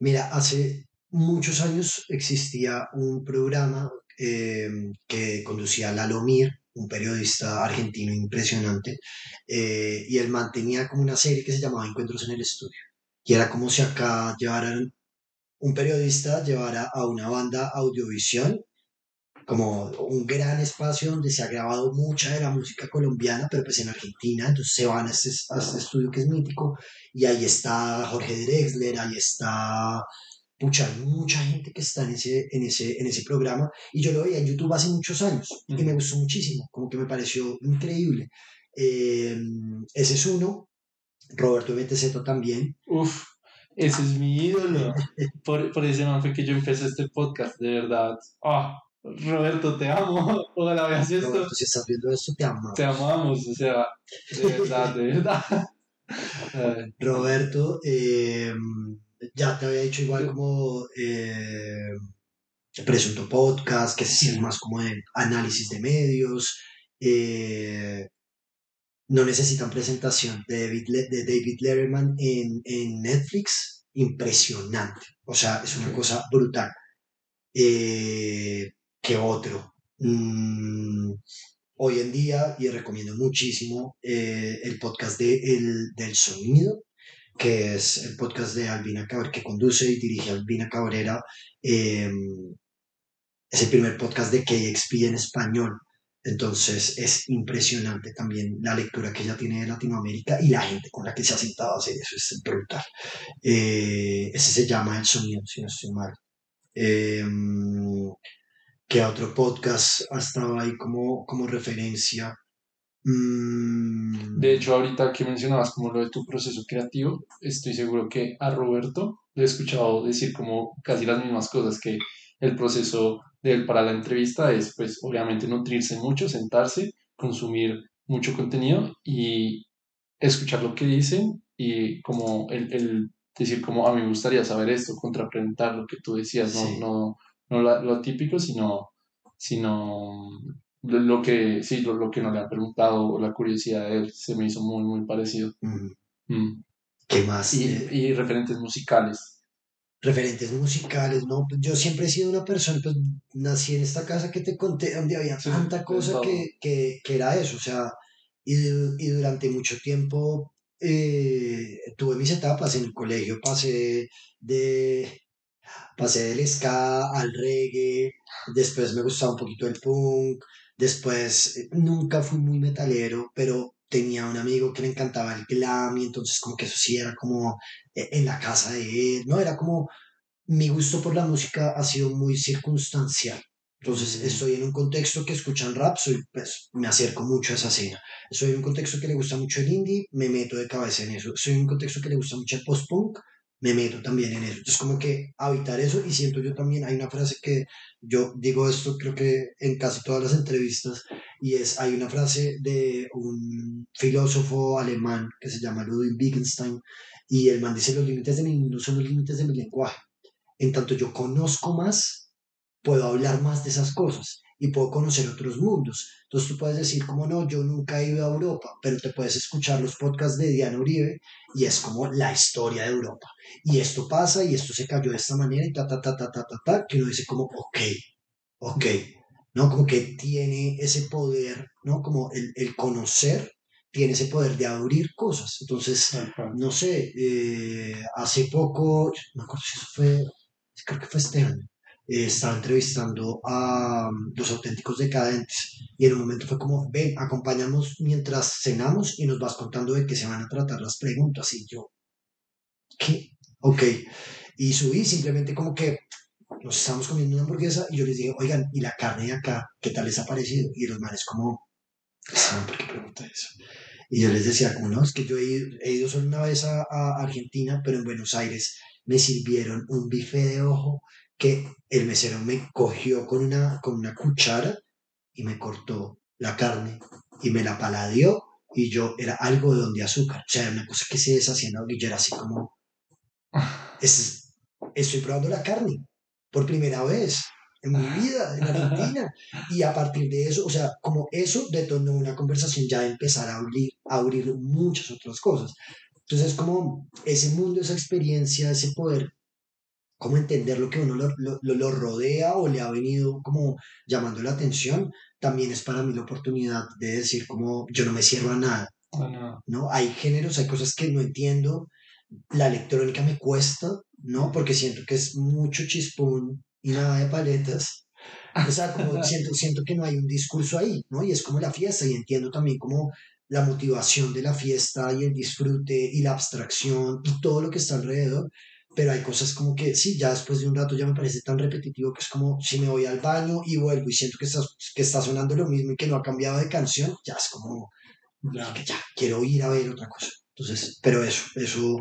Mira, hace muchos años existía un programa eh, que conducía Lalo Mir, un periodista argentino impresionante, eh, y él mantenía como una serie que se llamaba Encuentros en el Estudio. Y era como si acá llevaran un periodista llevara a una banda audiovisual como un gran espacio donde se ha grabado mucha de la música colombiana, pero pues en Argentina, entonces se van a este, a este estudio que es mítico, y ahí está Jorge Drexler, ahí está, pucha, hay mucha gente que está en ese, en ese, en ese programa, y yo lo veía en YouTube hace muchos años, y me gustó muchísimo, como que me pareció increíble. Eh, ese es uno, Roberto MTZ también, Uf, ese es mi ídolo. Por, por ese fue que yo empecé este podcast de verdad. Ah Roberto te amo. Ojalá veas esto. Roberto, si estás viendo esto, te amo. te amamos o sea de verdad de verdad. Roberto, eh, ya te había dicho igual como eh, Presunto Podcast, que es más como de análisis de medios. Eh, no necesitan presentación de David, de David Letterman en, en, Netflix. Impresionante. O sea, es una cosa brutal. Eh, que otro. Mm, hoy en día, y recomiendo muchísimo eh, el podcast de el, del sonido, que es el podcast de Albina Cabrera, que conduce y dirige Albina Cabrera. Eh, es el primer podcast de KXP en español. Entonces es impresionante también la lectura que ella tiene de Latinoamérica y la gente con la que se ha sentado a hacer eso es brutal. Eh, ese se llama El Sonido, si no estoy mal. Eh, que otro podcast ha estado ahí como, como referencia. Mm. De hecho, ahorita que mencionabas como lo de tu proceso creativo, estoy seguro que a Roberto le he escuchado decir como casi las mismas cosas, que el proceso de él para la entrevista es pues obviamente nutrirse mucho, sentarse, consumir mucho contenido y escuchar lo que dicen y como el, el decir como a mí me gustaría saber esto, contrapreguntar lo que tú decías, no, no no lo, típico, sino, sino lo, que, sí, lo, que no le han preguntado, la curiosidad de él, se me hizo muy, muy parecido. Mm. ¿Qué más? Y, y, referentes musicales. Referentes musicales, ¿no? Yo siempre he sido una persona, pues nací en esta casa que te conté, donde había tanta cosa que, que, que, era eso, o sea, y, y durante mucho tiempo eh, tuve mis etapas en el colegio, pasé de, pasé del ska al reggae, después me gustaba un poquito el punk, después eh, nunca fui muy metalero, pero tenía un amigo que le encantaba el glam y entonces como que eso sí era como eh, en la casa de él, ¿no? Era como mi gusto por la música ha sido muy circunstancial. Entonces mm. estoy en un contexto que escuchan rap, soy, pues me acerco mucho a esa escena. Estoy en un contexto que le gusta mucho el indie, me meto de cabeza en eso. Estoy en un contexto que le gusta mucho el post-punk, me meto también en eso. Entonces, como que habitar eso, y siento yo también, hay una frase que yo digo esto, creo que en casi todas las entrevistas, y es, hay una frase de un filósofo alemán que se llama Ludwig Wittgenstein, y el man dice, los límites de mi mundo son los límites de mi lenguaje. En tanto yo conozco más, puedo hablar más de esas cosas y puedo conocer otros mundos. Entonces tú puedes decir, como no, yo nunca he ido a Europa, pero te puedes escuchar los podcasts de Diana Uribe y es como la historia de Europa. Y esto pasa y esto se cayó de esta manera y ta, ta, ta, ta, ta, ta, ta, que uno dice como, ok, ok, ¿no? Como que tiene ese poder, ¿no? Como el, el conocer tiene ese poder de abrir cosas. Entonces, no sé, eh, hace poco, no me acuerdo si eso fue, creo que fue este año, eh, estaba entrevistando a um, los auténticos decadentes y en un momento fue como, ven, acompañamos mientras cenamos y nos vas contando de qué se van a tratar las preguntas y yo, ¿qué? Ok. Y subí simplemente como que nos estábamos comiendo una hamburguesa y yo les dije, oigan, ¿y la carne de acá? ¿Qué tal les ha parecido? Y los manes como, ¿por qué pregunta eso? Y yo les decía, como no, que yo he ido, solo una vez a, Argentina, pero en Buenos Aires me sirvieron un bife de ojo que el mesero me cogió con una, con una cuchara y me cortó la carne y me la paladeó y yo era algo de donde azúcar. O sea, era una cosa que se deshacía y yo era así como, estoy probando la carne por primera vez en mi vida en Argentina. Y a partir de eso, o sea, como eso detonó una conversación ya de empezar a abrir, a abrir muchas otras cosas. Entonces, como ese mundo, esa experiencia, ese poder cómo entender lo que uno lo, lo, lo, rodea o le ha venido como llamando la atención, también es para mí la oportunidad de decir como yo no me cierro a nada. no. Hay géneros, hay cosas que no entiendo. La electrónica me cuesta, ¿no? Porque siento que es mucho chispón y nada de paletas. O sea, como siento, siento que no hay un discurso ahí, ¿no? Y es como la fiesta y entiendo también como la motivación de la fiesta y el disfrute y la abstracción y todo lo que está alrededor, pero hay cosas como que sí, ya después de un rato ya me parece tan repetitivo que es como si me voy al baño y vuelvo y siento que está, que está sonando lo mismo y que no ha cambiado de canción, ya es como que ya quiero ir a ver otra cosa. Entonces, pero eso, eso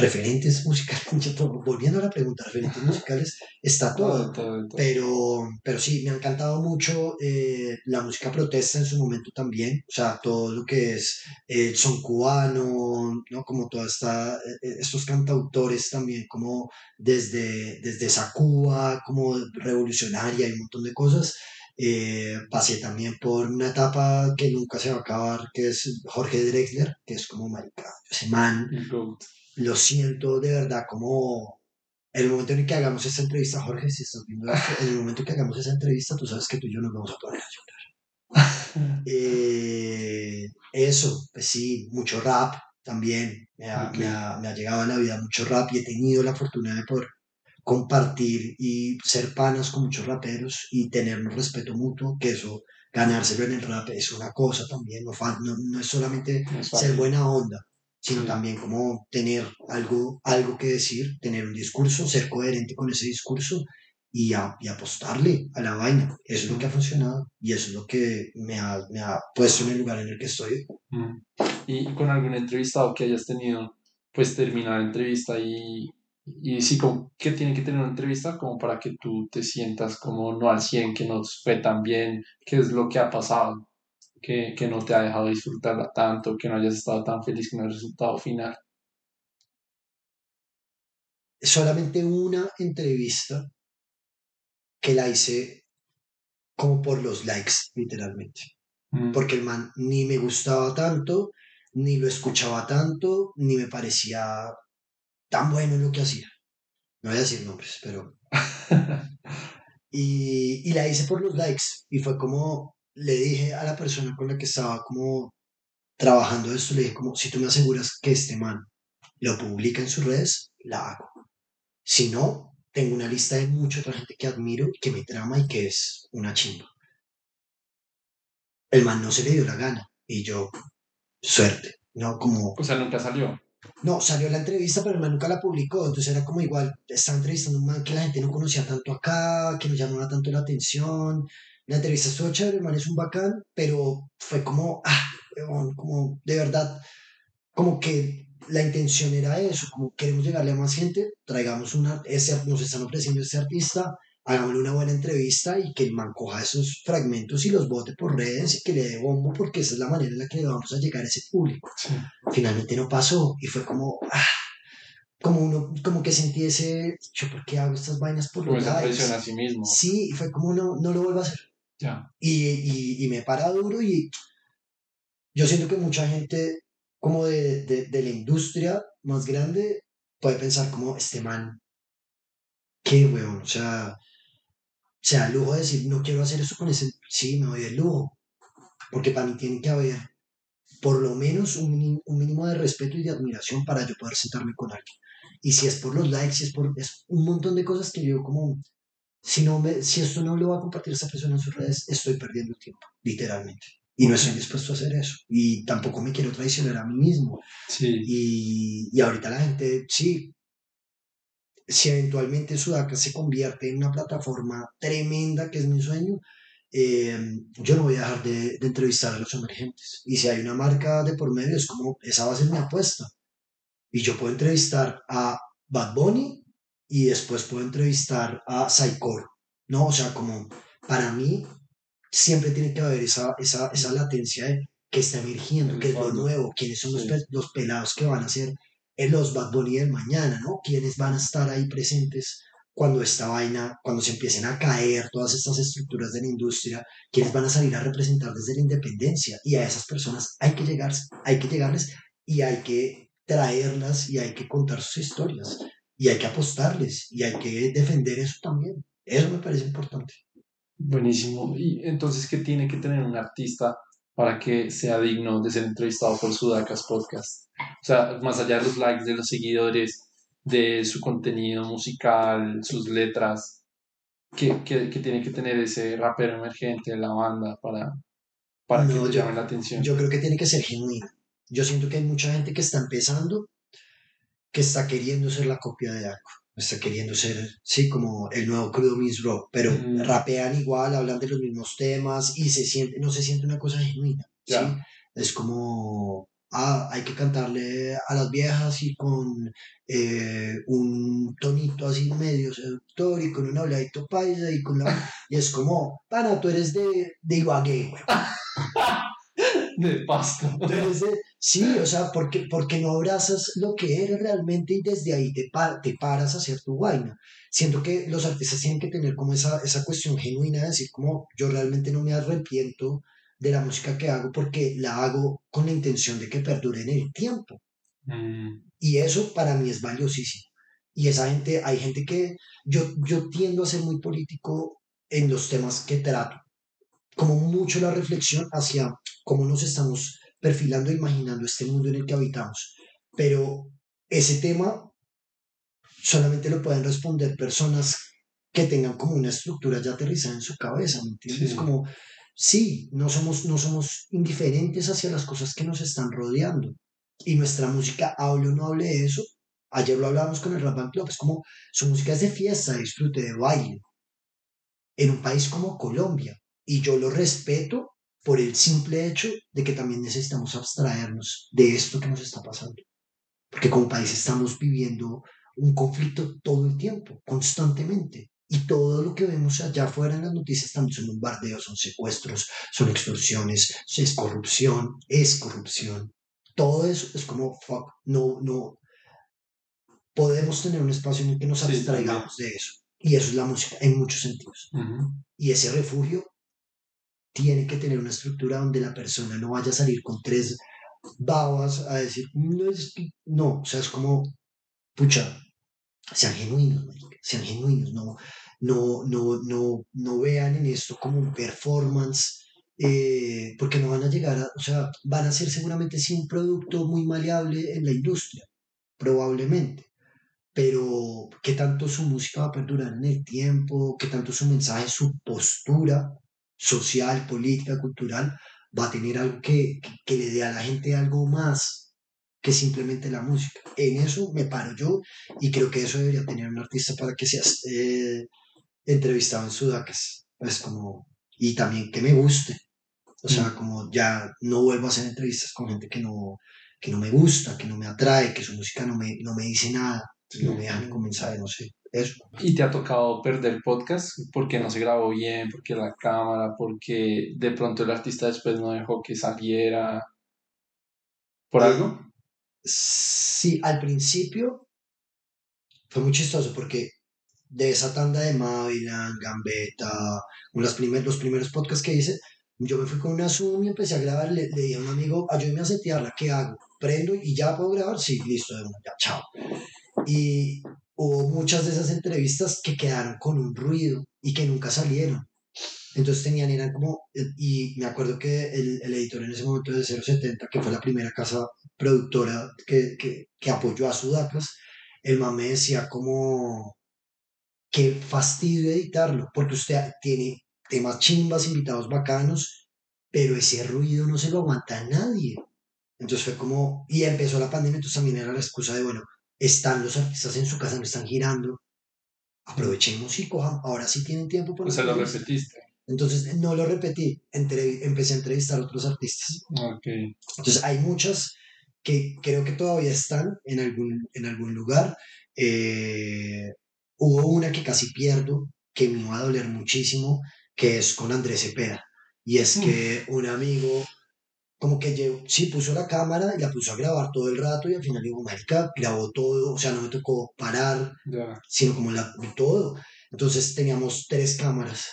referentes musicales, volviendo a la pregunta, referentes musicales, está todo. Pero, pero sí, me ha encantado mucho eh, la música protesta en su momento también, o sea, todo lo que es el son cubano, ¿no? Como toda esta, eh, estos cantautores también, como desde, desde esa Cuba, como revolucionaria y un montón de cosas. Eh, pasé también por una etapa que nunca se va a acabar, que es Jorge Drexler, que es como marica, ese man, lo siento de verdad como el momento en que hagamos esta entrevista, Jorge, si estás viendo esto, en el momento en que hagamos esa entrevista, tú sabes que tú y yo nos vamos a poner a llorar. eh, eso, pues sí, mucho rap también. Me ha, me, ha, me ha, llegado a la vida mucho rap y he tenido la fortuna de poder compartir y ser panas con muchos raperos y tener un respeto mutuo, que eso, ganárselo en el rap es una cosa también, no, no, no es solamente ser buena onda, sino también como tener algo, algo que decir, tener un discurso, ser coherente con ese discurso y, y apostarle a la vaina. Eso es lo que ha funcionado y eso es lo que me ha, me ha puesto en el lugar en el que estoy. Mm. Y con algún entrevistado que hayas tenido, pues terminar la entrevista y, y sí, como, ¿qué tiene que tener una entrevista? Como para que tú te sientas como no al 100, que no fue tan bien, qué es lo que ha pasado que, que no te ha dejado disfrutarla tanto, que no hayas estado tan feliz con el resultado final? Solamente una entrevista que la hice como por los likes, literalmente. Mm. Porque el man ni me gustaba tanto, ni lo escuchaba tanto, ni me parecía tan bueno en lo que hacía. No voy a decir nombres, pero... y, y la hice por los likes. Y fue como, le dije a la persona con la que estaba como trabajando esto, le dije como, si tú me aseguras que este man lo publica en sus redes, la hago. Si no, tengo una lista de mucha otra gente que admiro, que me trama y que es una chimba. El man no se le dio la gana y yo, suerte, ¿no? Como... O sea, nunca salió. No, salió la entrevista, pero el man nunca la publicó, entonces era como igual, estaba entrevistando a un man que la gente no conocía tanto acá, que no llamaba tanto la atención, la entrevista estuvo chévere, el man es un bacán, pero fue como, ah, como de verdad, como que la intención era eso, como queremos llegarle a más gente, traigamos una, ese, nos están ofreciendo este artista, hagámosle una buena entrevista y que el man coja esos fragmentos y los bote por redes y que le dé bombo porque esa es la manera en la que vamos a llegar a ese público. Finalmente no pasó y fue como, ah, como uno, como que sentí ese, yo por qué hago estas vainas por los likes. a sí mismo. Sí, y fue como no, no lo vuelvo a hacer. Y, y, me para duro y yo siento que mucha gente como de, de, la industria más grande puede pensar como este man, qué weón, o sea, se da el lujo de decir, no quiero hacer eso con ese, sí, me doy el lujo, porque para mí tiene que haber por lo menos un, un mínimo de respeto y de admiración para yo poder sentarme con alguien. Y si es por los likes, si es por es un montón de cosas que yo como si, no me, si esto no lo va a compartir esa persona en sus redes, estoy perdiendo tiempo, literalmente. Y no estoy dispuesto a hacer eso. Y tampoco me quiero traicionar a mí mismo. Sí. Y, y ahorita la gente, sí, si eventualmente Sudaca se convierte en una plataforma tremenda, que es mi sueño, eh, yo no voy a dejar de, de, entrevistar a los emergentes. Y si hay una marca de por medio, es como, esa va a ser mi apuesta. Y yo puedo entrevistar a Bad Bunny y después puedo entrevistar a Saikor, ¿no? O sea, como para mí siempre tiene que haber esa, esa, esa latencia de que está emergiendo, que es lo nuevo, quiénes son los, los pelados que van a ser en los Bad Bunny del mañana, ¿no? Quiénes van a estar ahí presentes cuando esta vaina, cuando se empiecen a caer todas estas estructuras de la industria, quiénes van a salir a representar desde la independencia. Y a esas personas hay que llegar, hay que llegarles y hay que traerlas y hay que contar sus historias y hay que apostarles y hay que defender eso también. Eso me parece importante. Buenísimo. ¿Y entonces qué tiene que tener un artista para que sea digno de ser entrevistado por Sudacas Podcast? O sea, más allá de los likes, de los seguidores, de su contenido musical, sus letras, ¿qué, qué, qué tiene que tener ese rapero emergente de la banda para, para que te llame la atención? Yo creo que tiene que ser genuino. Yo siento que hay mucha gente que está empezando que está queriendo ser la copia de Arco. Está queriendo ser, sí, como el nuevo Crudo Miss Rock, pero rapean igual, hablan de los mismos temas y se siente, no se siente una cosa genuina. ¿sí? Es como, ah, hay que cantarle a las viejas y con eh, un tonito así medio seductor y con un habladito paisa y con la... Y es como, pana, tú eres de, de Ibagué, De pasto. Sí, o sea, porque, porque no abrazas lo que eres realmente y desde ahí te, te paras a hacer tu vaina. Siento que los artistas tienen que tener como esa, esa cuestión genuina de decir como yo realmente no me arrepiento de la música que hago porque la hago con la intención de que perdure en el tiempo. Mm. Y eso para mí es valiosísimo. Y esa gente, hay gente que yo, yo tiendo a ser muy político en los temas que trato. Como mucho la reflexión hacia cómo nos estamos perfilando, e imaginando este mundo en el que habitamos. Pero ese tema solamente lo pueden responder personas que tengan como una estructura ya aterrizada en su cabeza, ¿me entiendes? Como sí, no somos, no somos indiferentes hacia las cosas que nos están rodeando. Y nuestra música, hable o no hable de eso, ayer lo hablábamos con el Rap Club, es como su música es de fiesta, de disfrute, de baile, en un país como Colombia. Y yo lo respeto por el simple hecho de que también necesitamos abstraernos de esto que nos está pasando. Porque como país estamos viviendo un conflicto todo el tiempo, constantemente. Y todo lo que vemos allá afuera en las noticias también son bombardeos, son secuestros, son extorsiones, es corrupción, es corrupción. Todo eso es como, fuck, no, no. Podemos tener un espacio en el que nos abstraigamos de eso. Y eso es la música, en muchos sentidos. Y ese refugio tiene que tener una estructura donde la persona no vaya a salir con tres babas a decir, no es no, o sea, es como, pucha, sean genuinos, sean genuinos, no, no, no, no, no vean en esto como un performance, eh, porque no van a llegar a, o sea, van a ser seguramente sí un producto muy maleable en la industria, probablemente, pero qué tanto su música va a perdurar en el tiempo, qué tanto su mensaje, su postura social, política, cultural, va a tener algo que, que le dé a la gente algo más que simplemente la música. En eso me paro yo y creo que eso debería tener un artista para que seas eh, entrevistado en Sudacas. Es como, y también que me guste. O sea, mm. como ya no vuelvo a hacer entrevistas con gente que no, que no me gusta, que no me atrae, que su música no me, no me dice nada, no me deja ningún mensaje, no sé. Eso. ¿Y te ha tocado perder podcast porque no se grabó bien, porque la cámara, porque de pronto el artista después no dejó que saliera? ¿Por algo? Sí, al principio fue muy chistoso porque de esa tanda de Mavilan, Gambetta, los primeros podcasts que hice, yo me fui con una Zoom y empecé a grabar, le, dije a un amigo, ayúdame a setearla, ¿qué hago? ¿Prendo y ya puedo grabar? Sí, listo, de ya, chao. Y hubo muchas de esas entrevistas que quedaron con un ruido y que nunca salieron. Entonces tenían, eran como, y me acuerdo que el, el editor en ese momento de 070, que fue la primera casa productora que, que, que apoyó a Sudacas, el mame decía como, qué fastidio editarlo, porque usted tiene temas chimbas, invitados bacanos, pero ese ruido no se lo aguanta a nadie. Entonces fue como, y empezó la pandemia, entonces también era la excusa de, bueno, están los artistas en su casa, no están girando, aprovechemos y cojan, ahora sí tienen tiempo para... O sea, lo repetiste. Entonces no lo repetí, empecé a entrevistar a otros artistas. Okay. Entonces hay muchas que creo que todavía están en algún, en algún lugar. Eh, hubo una que casi pierdo, que me va a doler muchísimo, que es con Andrés Cepeda. Y es que un amigo como que llegó, sí puso la cámara y la puso a grabar todo el rato y al final digo, marica, grabó todo, o sea, no me tocó parar, sino como la, todo. Entonces teníamos tres cámaras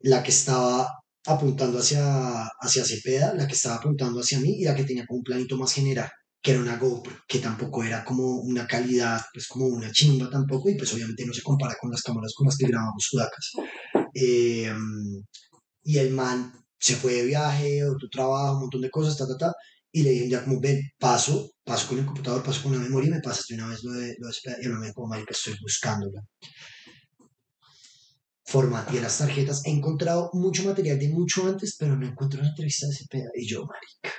la que estaba apuntando hacia, hacia Cepeda, la que estaba apuntando hacia mí y la que tenía como un planito más general, que era una GoPro, que tampoco era como una calidad, pues como una chimba tampoco, y pues obviamente no se compara con las cámaras con las que grabamos Sudacas. Eh, y el man se fue de viaje, otro trabajo, un montón de cosas, ta, ta, ta, y le dije ya como, ven, paso, paso con el computador, paso con la memoria y me pasas de una vez lo de, lo de y el man como, marica, estoy buscándola formateé las tarjetas. He encontrado mucho material de mucho antes, pero no encuentro la entrevista de ese pedo. Y yo, marica.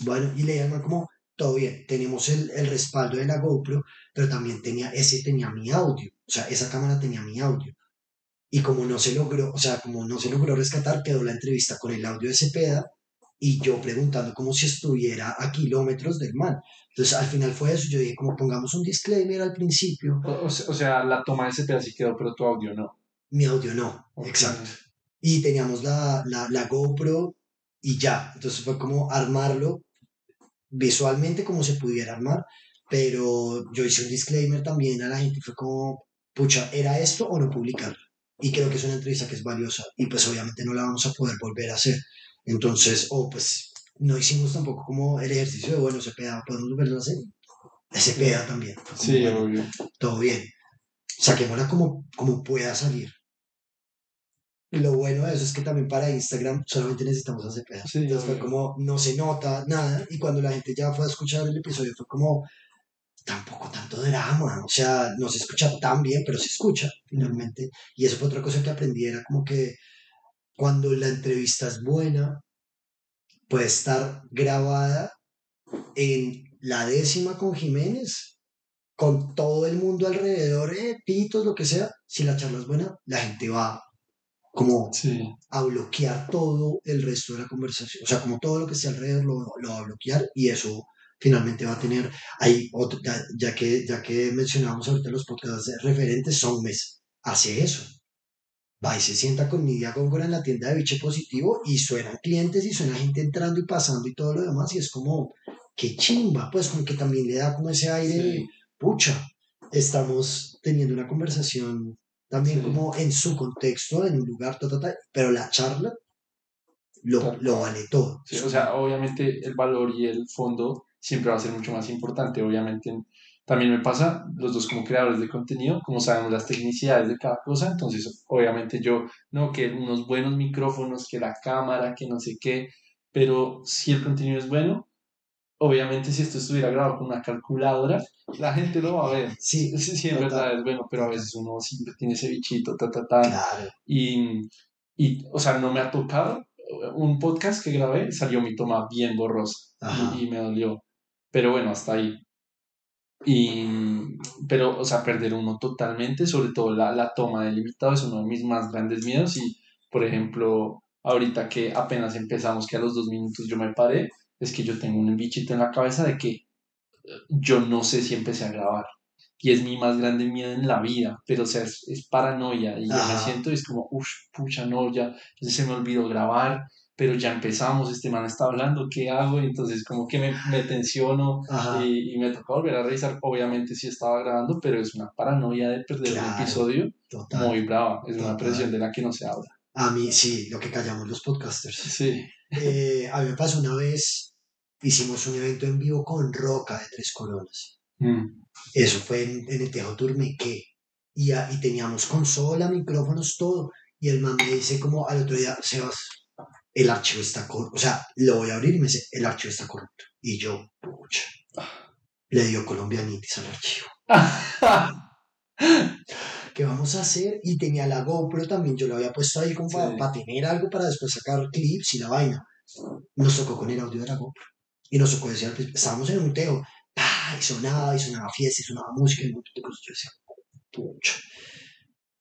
Bueno, y le llaman como, todo bien, tenemos el, el, respaldo de la GoPro, pero también tenía, ese tenía mi audio. O sea, esa cámara tenía mi audio. Y como no se logró, o sea, como no se logró rescatar, quedó la entrevista con el audio de Cepeda y yo preguntando como si estuviera a kilómetros del man. Entonces al final fue eso, yo dije como pongamos un disclaimer al principio. O, o sea, la toma de ese pedacito quedó, pero tu audio no. Mi audio no, Ok. exacto. Y teníamos la, la, la GoPro y ya. Entonces fue como armarlo visualmente como se pudiera armar, pero yo hice un disclaimer también a la gente, fue como, pucha, ¿era esto o no publicar? Y creo que es una entrevista que es valiosa y pues obviamente no la vamos a poder volver a hacer. Entonces, o pues no hicimos tampoco como el ejercicio de, bueno, se pega, podemos volverlo a hacer. Se pega también. Como, Sí, bueno, obvio. todo bien. Saquémosla como, como pueda salir. Lo bueno de eso es que también para Instagram solamente necesitamos hacer pedas. Sí, Entonces fue como, no se nota nada. Y cuando la gente ya fue a escuchar el episodio, fue como, tampoco tanto drama. O sea, no se escucha tan bien, pero se escucha finalmente. Y eso fue otra cosa que aprendí, era como que cuando la entrevista es buena, puede estar grabada en la décima con Jiménez, con todo el mundo alrededor, eh, pitos, lo que sea. Si la charla es buena, la gente va como Sí, a bloquear todo el resto de la conversación. O sea, como todo lo que esté alrededor lo, lo va a bloquear y eso finalmente va a tener, hay otro, ya, que, ya que mencionábamos ahorita los podcasts de referentes, Sonmes hace eso. Va y se sienta con Nidia Góngora en la tienda de biche positivo y suenan clientes y suena gente entrando y pasando y todo lo demás y es como, qué chimba, pues como que también le da como ese aire, de, sí. pucha, estamos teniendo una conversación también Sí. como en su contexto, en un lugar, ta, ta, ta, pero la charla lo, lo vale todo. Sí, o sea, obviamente el valor y el fondo siempre va a ser mucho más importante. Obviamente también me pasa, los dos como creadores de contenido, como sabemos las tecnicidades de cada cosa, entonces obviamente yo, no, que unos buenos micrófonos, que la cámara, que no sé qué, pero si el contenido es bueno, obviamente si esto estuviera grabado con una calculadora, la gente lo va a ver. Sí, Sí, sí, en verdad es bueno, pero a veces uno siempre tiene ese bichito, ta, ta, ta, claro. y, y, o sea, no me ha tocado. Un podcast que grabé salió mi toma bien borrosa y, y me dolió. Pero bueno, hasta ahí. Y, pero, o sea, perder uno totalmente, sobre todo la, la toma del invitado, es uno de mis más grandes miedos. Y, por ejemplo, ahorita que apenas empezamos, que a los dos minutos yo me paré, es que yo tengo un bichito en la cabeza de que eh, yo no sé si empecé a grabar. Y es mi más grande miedo en la vida, pero o sea, es, es paranoia. Y yo me Ajá. siento, y es como, uff, pucha, no, ya se me olvidó grabar, pero ya empezamos, este man está hablando, ¿qué hago? Y entonces como que me, me tensiono y, y me toca volver a revisar. Obviamente sí estaba grabando, pero es una paranoia de perder un Claro. episodio Total. muy brava. Es una Total. presión de la que no se habla. A mí, sí, lo que callamos los podcasters. Sí. Eh, a mí me pasó una vez, hicimos un evento en vivo con Roca de Tres Coronas. Mm. Eso fue en, en el Teatro Turmequé. Y, a- y teníamos consola, micrófonos, todo. Y el man me dice como al otro día, Sebas, el archivo está corrupto. O sea, lo voy a abrir y me dice, el archivo está corrupto. Y yo, pucha. Le dio colombianitis al archivo. ¿Qué vamos a hacer? Y tenía la GoPro también, yo lo había puesto ahí como para, Sí. para tener algo para después sacar clips y la vaina. Nos tocó con el audio de la GoPro. Y nos tocó decir, principio, estábamos en un teo, ¡pah! y sonaba, y sonaba fiesta, y sonaba música, y un montón de cosas. Yo decía, pucha.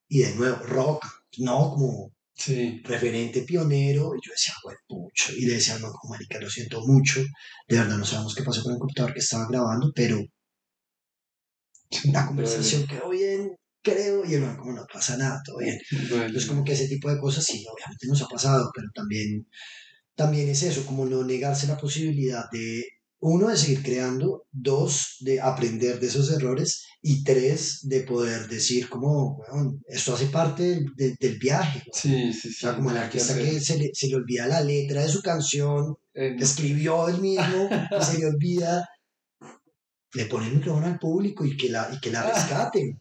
Y de nuevo, rock, no, como Sí. referente pionero. Y yo decía, güey, pucha. Y le decía, no, marica, lo siento mucho. De verdad, no sabemos qué pasó con el computador que estaba grabando, pero la conversación quedó bien, creo. Y el man, como no pasa nada, todo bien. Entonces, como que ese tipo de cosas sí, obviamente nos ha pasado, pero también, también es eso, como no negarse la posibilidad de, uno, de seguir creando, dos, de aprender de esos errores, y tres, de poder decir como, bueno, esto hace parte del, de- del viaje. güey. Sí, sí, O sí. sea, como el artista que se le, se le olvida la letra de su canción, eh, que escribió él mismo, y se le olvida, le pone el micrófono al público y que la, y que la rescaten.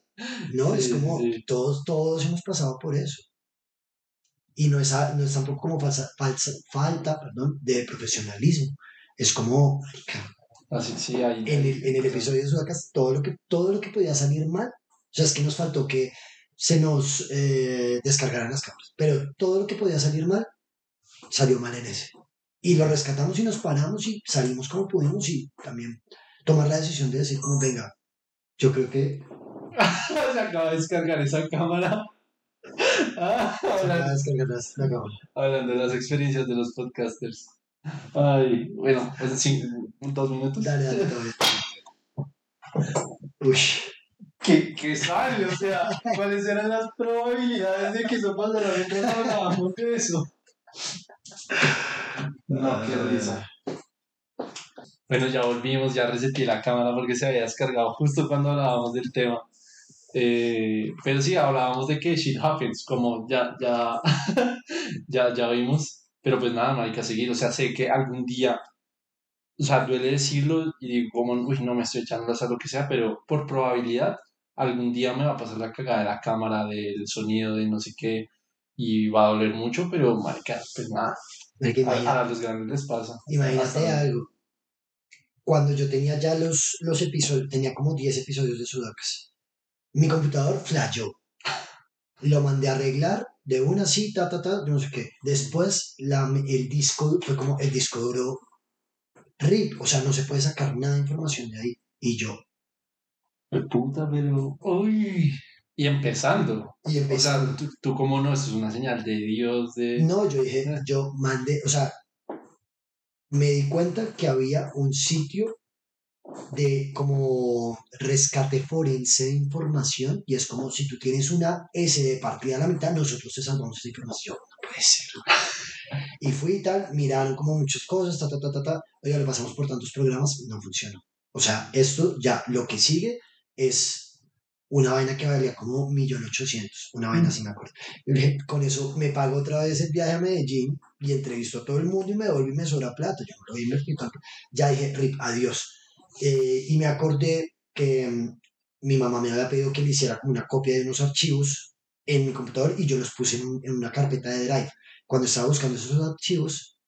¿no? es como sí. todos, todos hemos pasado por eso. Y no es, no es tampoco como falsa, falsa- falta perdón, de profesionalismo. Es como, Así, sí, hay. en el, en el episodio de Sudacas, todo lo, que, todo lo que podía salir mal, o sea, es que nos faltó que se nos eh, descargaran las cámaras, pero todo lo que podía salir mal, salió mal en ese. Y lo rescatamos y nos paramos y salimos como pudimos y también tomar la decisión de decir como, venga, yo creo que Se acaba de descargar esa cámara. Ah, se acaba de descargar la cámara. hablando de las experiencias de los podcasters. Ay, bueno, pues sí, dos minutos. Dale, dale, dale. Uy. ¿Qué, ¿Qué sale? O sea, ¿cuáles eran las probabilidades de que eso pasara mientras hablábamos de eso? No, qué risa. Bueno, ya volvimos, ya reseté la cámara porque se había descargado justo cuando hablábamos del tema. Eh, pero sí, hablábamos de que shit happens, como ya, ya, ya, ya vimos. Pero pues nada, no hay que seguir. O sea, sé que algún día, o sea, duele decirlo y digo como, uy, no me estoy echando las a lo que sea, pero por probabilidad, algún día me va a pasar la cagada de la cámara, del sonido, de no sé qué, y va a doler mucho, pero marica, pues nada, Marica, a, a los grandes les pasa. imagínate algo. Cuando yo tenía ya los, los episodios, tenía como 10 episodios de Sudakas. Mi computador flasheó. Lo mandé a arreglar de una así, ta, ta, ta, no sé qué. Después la, el disco fue como el disco duro RIP, o sea, no se puede sacar nada de información de ahí. Y yo, Fue puta, pero. ¡Uy! Y empezando. y O empecé. sea, tú, tú como no, esto es una señal de Dios, de. No, yo dije, yo mandé, o sea, me di cuenta que había un sitio de como rescate forense de información y es como si tú tienes una S de partida a la mitad, nosotros te salvamos esa información. No puede ser. Y fui y tal, miraron como muchas cosas, ta, ta, ta, ta, ta. Oiga, le pasamos por tantos programas, no funcionó. O sea, esto ya, lo que sigue es una vaina que valía como 1.800.000, una vaina así me acuerdo. Yo dije, con eso me pago otra vez el viaje a Medellín y entrevisto a todo el mundo y me devuelvo y me sobra plata. Yo no lo tanto. Ya dije, Rip, adiós. Eh, y me acordé que mm, mi mamá me había pedido que le hiciera una copia de unos archivos en mi computador y yo los puse en, un- en una carpeta de Drive. Cuando estaba buscando esos archivos,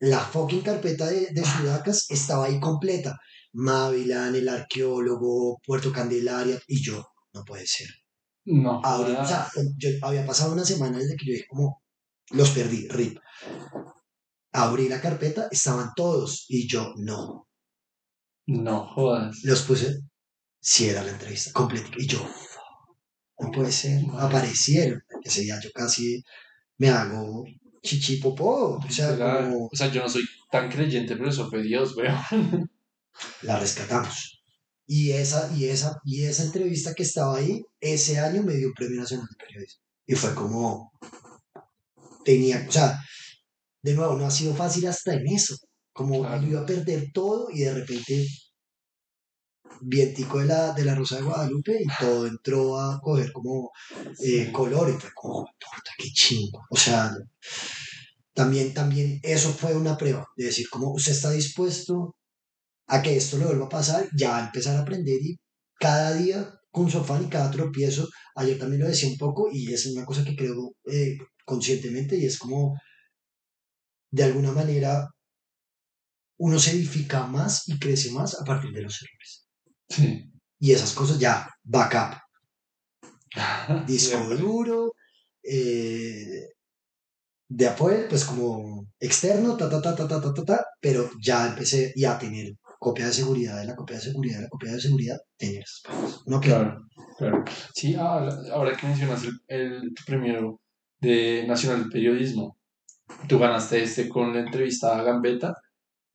la fucking carpeta de, de Sudacas estaba ahí completa. Mavilan, el arqueólogo, Puerto Candelaria, y yo, no puede ser. No. Jodas. o sea, yo había pasado una semana desde que yo dije como, los perdí, rip. Abrí la carpeta, estaban todos, y yo, no. No jodas. Los puse, si era la entrevista completa, y yo, no puede ser, aparecieron. Ese día yo casi me hago chichi popó, o sea, como O sea, yo no soy tan creyente, pero eso fue Dios, weón. la rescatamos. Y esa, y esa, y esa entrevista que estaba ahí, ese año me dio un premio nacional de periodismo. Y fue como, tenía, o sea, de nuevo, no ha sido fácil hasta en eso. Como Claro. iba a perder todo y de repente vientico de la, de la Rosa de Guadalupe y todo entró a coger como eh, color y fue como, puta, qué chingo. O sea, también, también eso fue una prueba de decir, como usted está dispuesto a que esto le vuelva a pasar, ya va a empezar a aprender y cada día con su afán y cada tropiezo, ayer también lo decía un poco y es una cosa que creo eh, conscientemente y es como, de alguna manera, uno se edifica más y crece más a partir de los errores. Sí. Y esas cosas ya, backup, disco Siempre. duro, eh, de apoyo, pues como externo, ta, ta, ta, ta, ta, ta, ta, ta, pero ya empecé ya a tener copia de seguridad de la copia de seguridad de la copia de seguridad, tener esas cosas. No, Claro, claro. Sí, ahora, ahora que mencionas el, el tu premio de Nacional Periodismo, tú ganaste este con la entrevista a Gambetta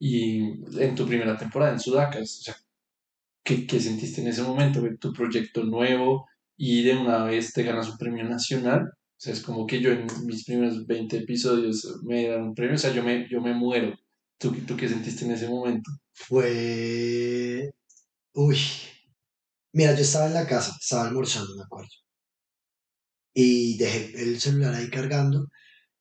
y en tu primera temporada en Sudacas. O sea, ¿qué, qué sentiste en ese momento? Tu proyecto nuevo y de una vez te ganas un premio nacional. O sea, es como que yo en mis primeros 20 episodios me dan un premio, o sea, yo me, yo me muero. ¿Tú, ¿Tú qué sentiste en ese momento? fue... Uy. Mira, yo estaba en la casa, estaba almorzando, me acuerdo. Y dejé el celular ahí cargando.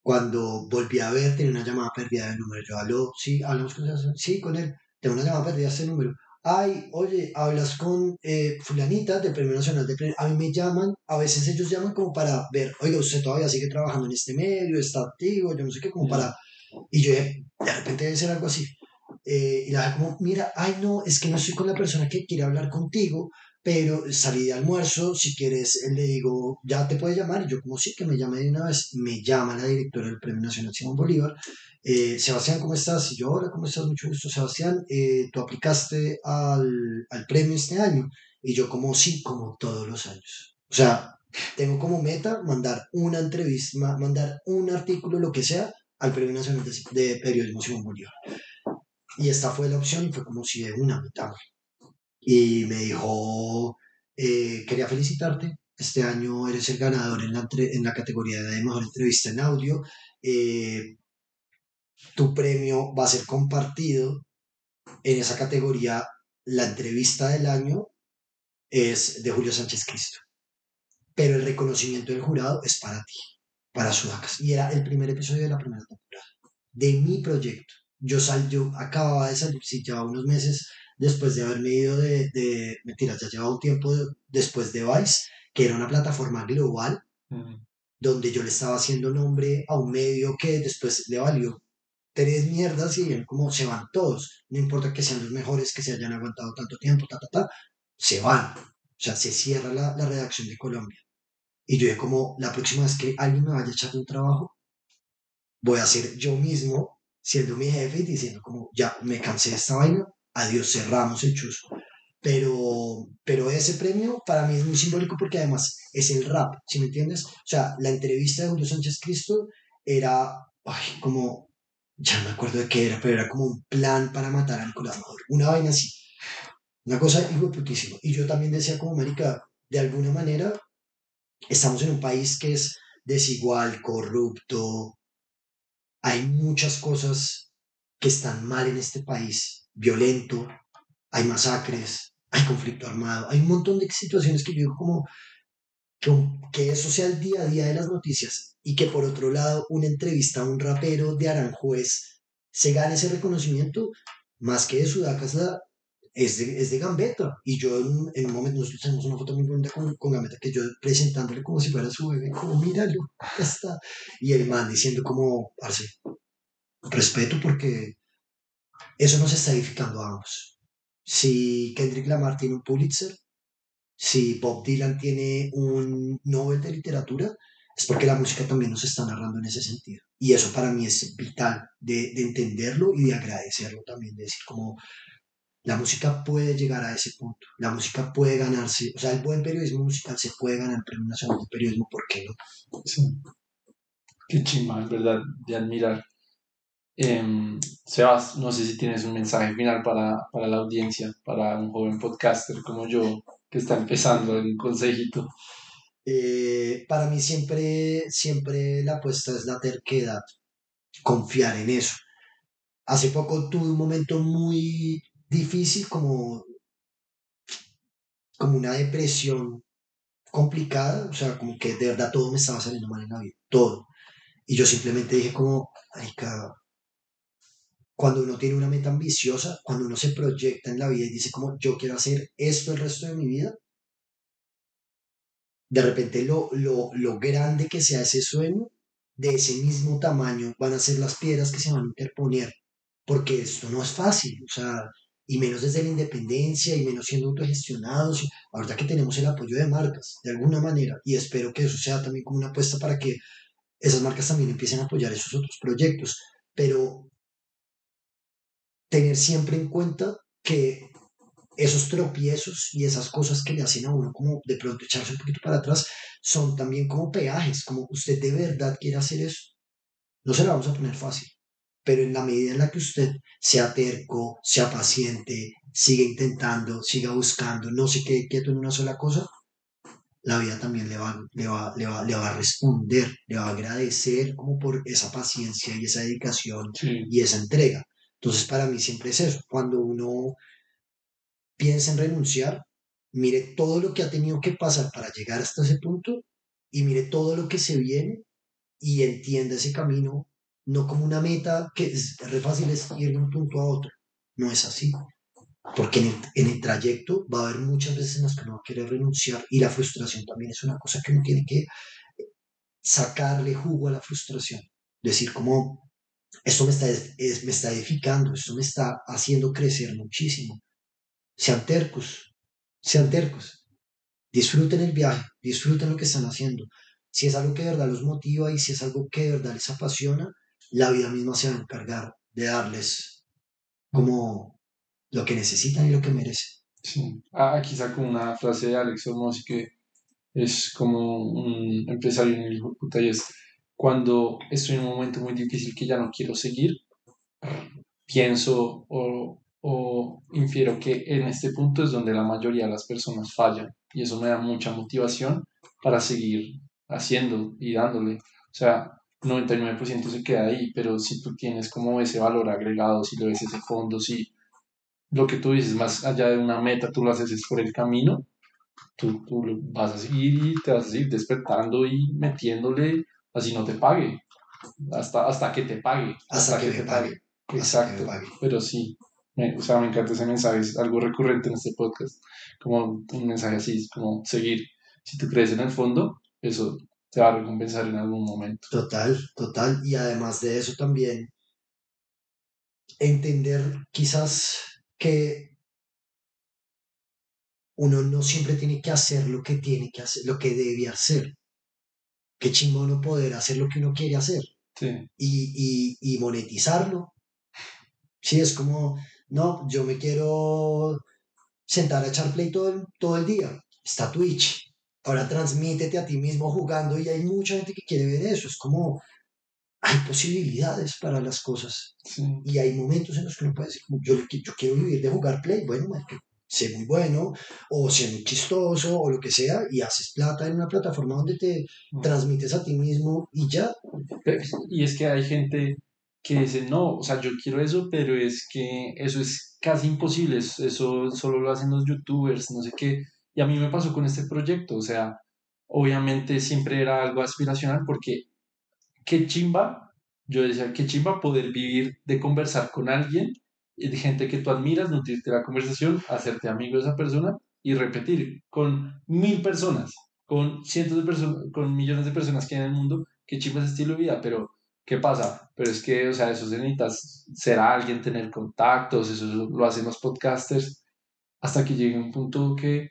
Cuando volví a ver, tenía una llamada perdida del número. Yo, aló, sí, hablamos con Sebastián. Sí, con él. Tengo una llamada perdida de este número. Ay, oye, hablas con eh, fulanita del Premio Nacional de Premio. A mí me llaman, a veces ellos llaman como para ver, oiga, usted todavía sigue trabajando en este medio, está activo, yo no sé qué, como para... Y yo dije, de repente debe ser algo así. Eh, y la como, mira, ay no, es que no estoy con la persona que quiere hablar contigo, pero salí de almuerzo, si quieres, eh, le digo, ya te puede llamar, y yo como sí, que me llame de una vez, me llama la directora del Premio Nacional Simón Bolívar, eh, Sebastián, ¿cómo estás? Y yo, hola, ¿cómo estás? Mucho gusto, Sebastián, eh, tú aplicaste al, al premio este año, y yo como sí, como todos los años. O sea, tengo como meta mandar una entrevista, ma- mandar un artículo, lo que sea, al Premio Nacional de, Periodismo Simón Bolívar. Y esta fue la opción y fue como si de una mitad. Y me dijo, eh, quería felicitarte, este año eres el ganador en la, en la categoría de mejor entrevista en audio. Eh, tu premio va a ser compartido en esa categoría. La entrevista del año es de Julio Sánchez Cristo. Pero el reconocimiento del jurado es para ti, para Sudacas. Y era el primer episodio de la primera temporada, de mi proyecto. Yo, sal, yo acababa de salir, sí, llevaba unos meses después de haberme ido de, de mentiras, ya llevaba un tiempo después de Vice, que era una plataforma global, donde yo le estaba haciendo nombre a un medio que después le valió tres mierdas y bien como se van todos. No importa que sean los mejores, que se hayan aguantado tanto tiempo, ta, ta, ta, se van. O sea, se cierra la, la redacción de Colombia. Y yo dije como, la próxima vez que alguien me vaya a echar un trabajo, voy a ser yo mismo siendo mi jefe y diciendo como, ya me cansé de esta vaina, adiós, cerramos el chuzo. Pero, pero ese premio para mí es muy simbólico porque además es el rap, ¿sí me entiendes? O sea, la entrevista de Julio Sánchez Cristo era ay, como ya me acuerdo de qué era, pero era como un plan para matar a Nicolás Maduro, una vaina así, una cosa hijo putísimo. Y yo también decía como América, de alguna manera, estamos en un país que es desigual, corrupto, hay muchas cosas que están mal en este país, violento, hay masacres, hay conflicto armado, hay un montón de situaciones que yo digo como que, eso sea el día a día de las noticias y que por otro lado una entrevista a un rapero de Aranjuez se gane ese reconocimiento, más que de Sudacas, la, es, de, es de Gambetta. Y yo en, un momento, nosotros tenemos una foto muy bonita con, con Gambetta, que yo presentándole como si fuera su bebé, como míralo, ya está. Y el man diciendo como, parce, respeto porque eso nos está edificando a ambos. Si Kendrick Lamar tiene un Pulitzer, si Bob Dylan tiene un Nobel de literatura, es porque la música también nos está narrando en ese sentido. Y eso para mí es vital de, de entenderlo y de agradecerlo también, de decir como la música puede llegar a ese punto, la música puede ganarse, o sea, el buen periodismo musical se puede ganar el Premio Nacional de Periodismo, ¿por qué no? Sí. Qué chima, es verdad, de admirar. Eh, Sebas, no sé si tienes un mensaje final para, para la audiencia, para un joven podcaster como yo, que está empezando en consejito? Eh, para mí siempre, siempre la apuesta es la terquedad, confiar en eso. Hace poco tuve un momento muy difícil como, como una depresión complicada, o sea, como que de verdad todo me estaba saliendo mal en la vida, todo. Y yo simplemente dije como, cuando uno tiene una meta ambiciosa, cuando uno se proyecta en la vida y dice como yo quiero hacer esto el resto de mi vida, de repente lo, lo, lo grande que sea ese sueño, de ese mismo tamaño van a ser las piedras que se van a interponer, porque esto no es fácil, o sea, y menos desde la independencia y menos siendo autogestionados, ahorita que tenemos el apoyo de marcas, de alguna manera, y espero que eso sea también como una apuesta para que esas marcas también empiecen a apoyar esos otros proyectos, pero tener siempre en cuenta que esos tropiezos y esas cosas que le hacen a uno como de pronto echarse un poquito para atrás son también como peajes, como usted de verdad quiere hacer eso. No se la vamos a poner fácil, pero en la medida en la que usted sea terco, sea paciente, siga intentando, siga buscando, no se quede quieto en una sola cosa, la vida también le va, le va, le va, le va a responder, le va a agradecer como por esa paciencia y esa dedicación y esa entrega. Entonces, para mí siempre es eso. Cuando uno piensa en renunciar, mire todo lo que ha tenido que pasar para llegar hasta ese punto y mire todo lo que se viene y entienda ese camino no como una meta que es re fácil es ir de un punto a otro. No es así. Porque en el, trayecto va a haber muchas veces en las que uno va a querer renunciar y la frustración también es una cosa que uno tiene que sacarle jugo a la frustración. Decir como, esto me está, me está edificando, esto me está haciendo crecer muchísimo. Sean tercos, sean tercos. Disfruten el viaje, disfruten lo que están haciendo. Si es algo que de verdad los motiva y si es algo que de verdad les apasiona, la vida misma se va a encargar de darles como lo que necesitan y lo que merecen. Sí. Ah, aquí saco una frase de Alex Hormozzi que es como un empresario en el puta y es cuando estoy en un momento muy difícil que ya no quiero seguir, pienso o, o infiero que en este punto es donde la mayoría de las personas fallan y eso me da mucha motivación para seguir haciendo y dándole. O sea, 99% se queda ahí, pero si tú tienes como ese valor agregado, si lo ves ese fondo, si lo que tú dices más allá de una meta, tú lo haces es por el camino, tú, tú vas a seguir y te vas a seguir despertando y metiéndole así no te pague, hasta, hasta que te pague. Hasta, que, te pague. Exacto, pero sí, me, o sea, me encanta ese mensaje, es algo recurrente en este podcast, como un mensaje así, como seguir. Si tú crees en el fondo, eso te va a recompensar en algún momento. Total, total. Y además de eso también, entender quizás que uno no siempre tiene que hacer lo que tiene que hacer, lo que debe hacer. Qué chingón no poder hacer lo que uno quiere hacer. Sí. Y, y, y monetizarlo. Sí, es como, no, yo me quiero sentar a echar play todo el, todo el día. Está Twitch. Ahora transmítete a ti mismo jugando y hay mucha gente que quiere ver eso. Es como, hay posibilidades para las cosas. Sí. Y hay momentos en los que uno puede decir, yo, yo quiero vivir de jugar play. Bueno, que sé muy bueno, o sé muy chistoso, o lo que sea, y haces plata en una plataforma donde te transmites a ti mismo y ya. Y es que hay gente que dice, no, o sea, yo quiero eso, pero es que eso es casi imposible, eso solo lo hacen los youtubers, no sé qué. Y a mí me pasó con este proyecto, o sea, obviamente siempre era algo aspiracional porque qué chimba, yo decía, qué chimba poder vivir de conversar con alguien, de gente que tú admiras, nutrirte la conversación, hacerte amigo de esa persona y repetir con mil personas, con cientos de personas, con millones de personas que hay en el mundo, qué chimba ese estilo de vida, pero ¿qué pasa? Pero es que, o sea, eso se necesita ser alguien, tener contactos, eso lo hacen los podcasters, hasta que llegue un punto que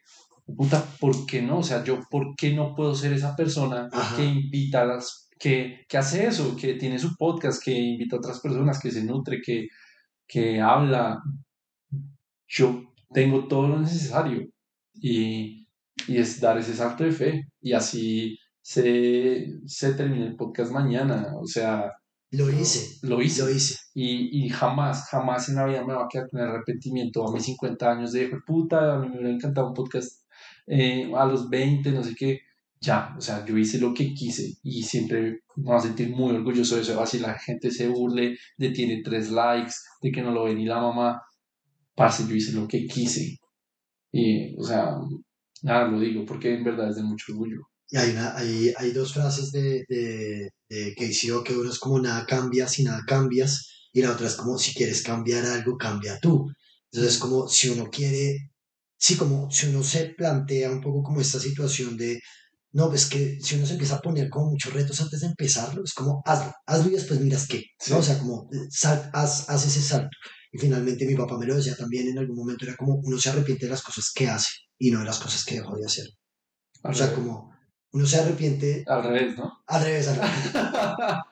puta, ¿por qué no? O sea, yo, ¿por qué no puedo ser esa persona Ajá. que invita a las, que, que hace eso, que tiene su podcast, que invita a otras personas, que se nutre, que, que habla? Yo tengo todo lo necesario y, y es dar ese salto de fe y así se, se termina el podcast mañana, o sea, Lo hice, lo hice. lo hice. Y, y jamás, jamás en la vida me va a quedar con arrepentimiento a mis 50 años de, puta, a mí me hubiera encantado un podcast eh, a los 20, no sé qué. Ya, o sea, yo hice lo que quise y siempre me voy a sentir muy orgulloso de eso. Así la gente se burle de tiene tres likes, de que no lo ve ni la mamá. Parce, yo hice lo que quise. Y, o sea, nada, lo digo porque en verdad es de mucho orgullo. Y hay, una, hay, hay dos frases de, de, de Casey O que uno es como nada cambia si nada cambias y la otra es como si quieres cambiar algo, cambia tú. Entonces como si uno quiere, sí, como si uno se plantea un poco como esta situación de, no, pues que si uno se empieza a poner como muchos retos antes de empezarlo, es como hazlo, hazlo y después miras qué, ¿no? O sea, como sal, haz, haz ese salto. Y finalmente mi papá me lo decía también en algún momento, era como uno se arrepiente de las cosas que hace y no de las cosas que dejó de hacer. Al O sea, revés. como uno se arrepiente Al revés, ¿no? al revés, al revés.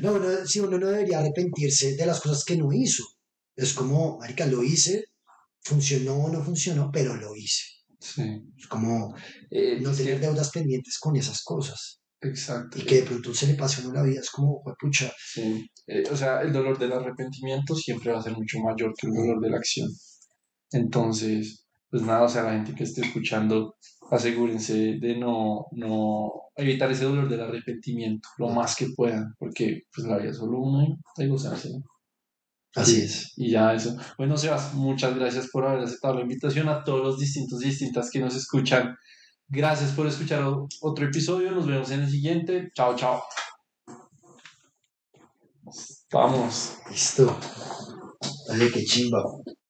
No, uno, sí, uno no debería arrepentirse de las cosas que no hizo. Es como, marica, lo hice, funcionó o no funcionó, pero lo hice. Sí. Es como Eh, no tener deudas pendientes con esas cosas. exacto. Y que de pronto se le pase a uno la vida. Es como, pucha, Sí, eh, o sea, el dolor del arrepentimiento siempre va a ser mucho mayor que el dolor de la acción. Entonces, pues nada, o sea, la gente que esté escuchando, asegúrense de no, no evitar ese dolor del arrepentimiento lo más que puedan, porque pues la vida es solo una y hay que gozarse, ¿no? Así Sí. es. Y ya eso. Bueno, Sebas, muchas gracias por haber aceptado la invitación a todos los distintos y distintas que nos escuchan. Gracias por escuchar otro episodio. Nos vemos en el siguiente. Chao, chao. Vamos. Listo. Dale, qué chimba.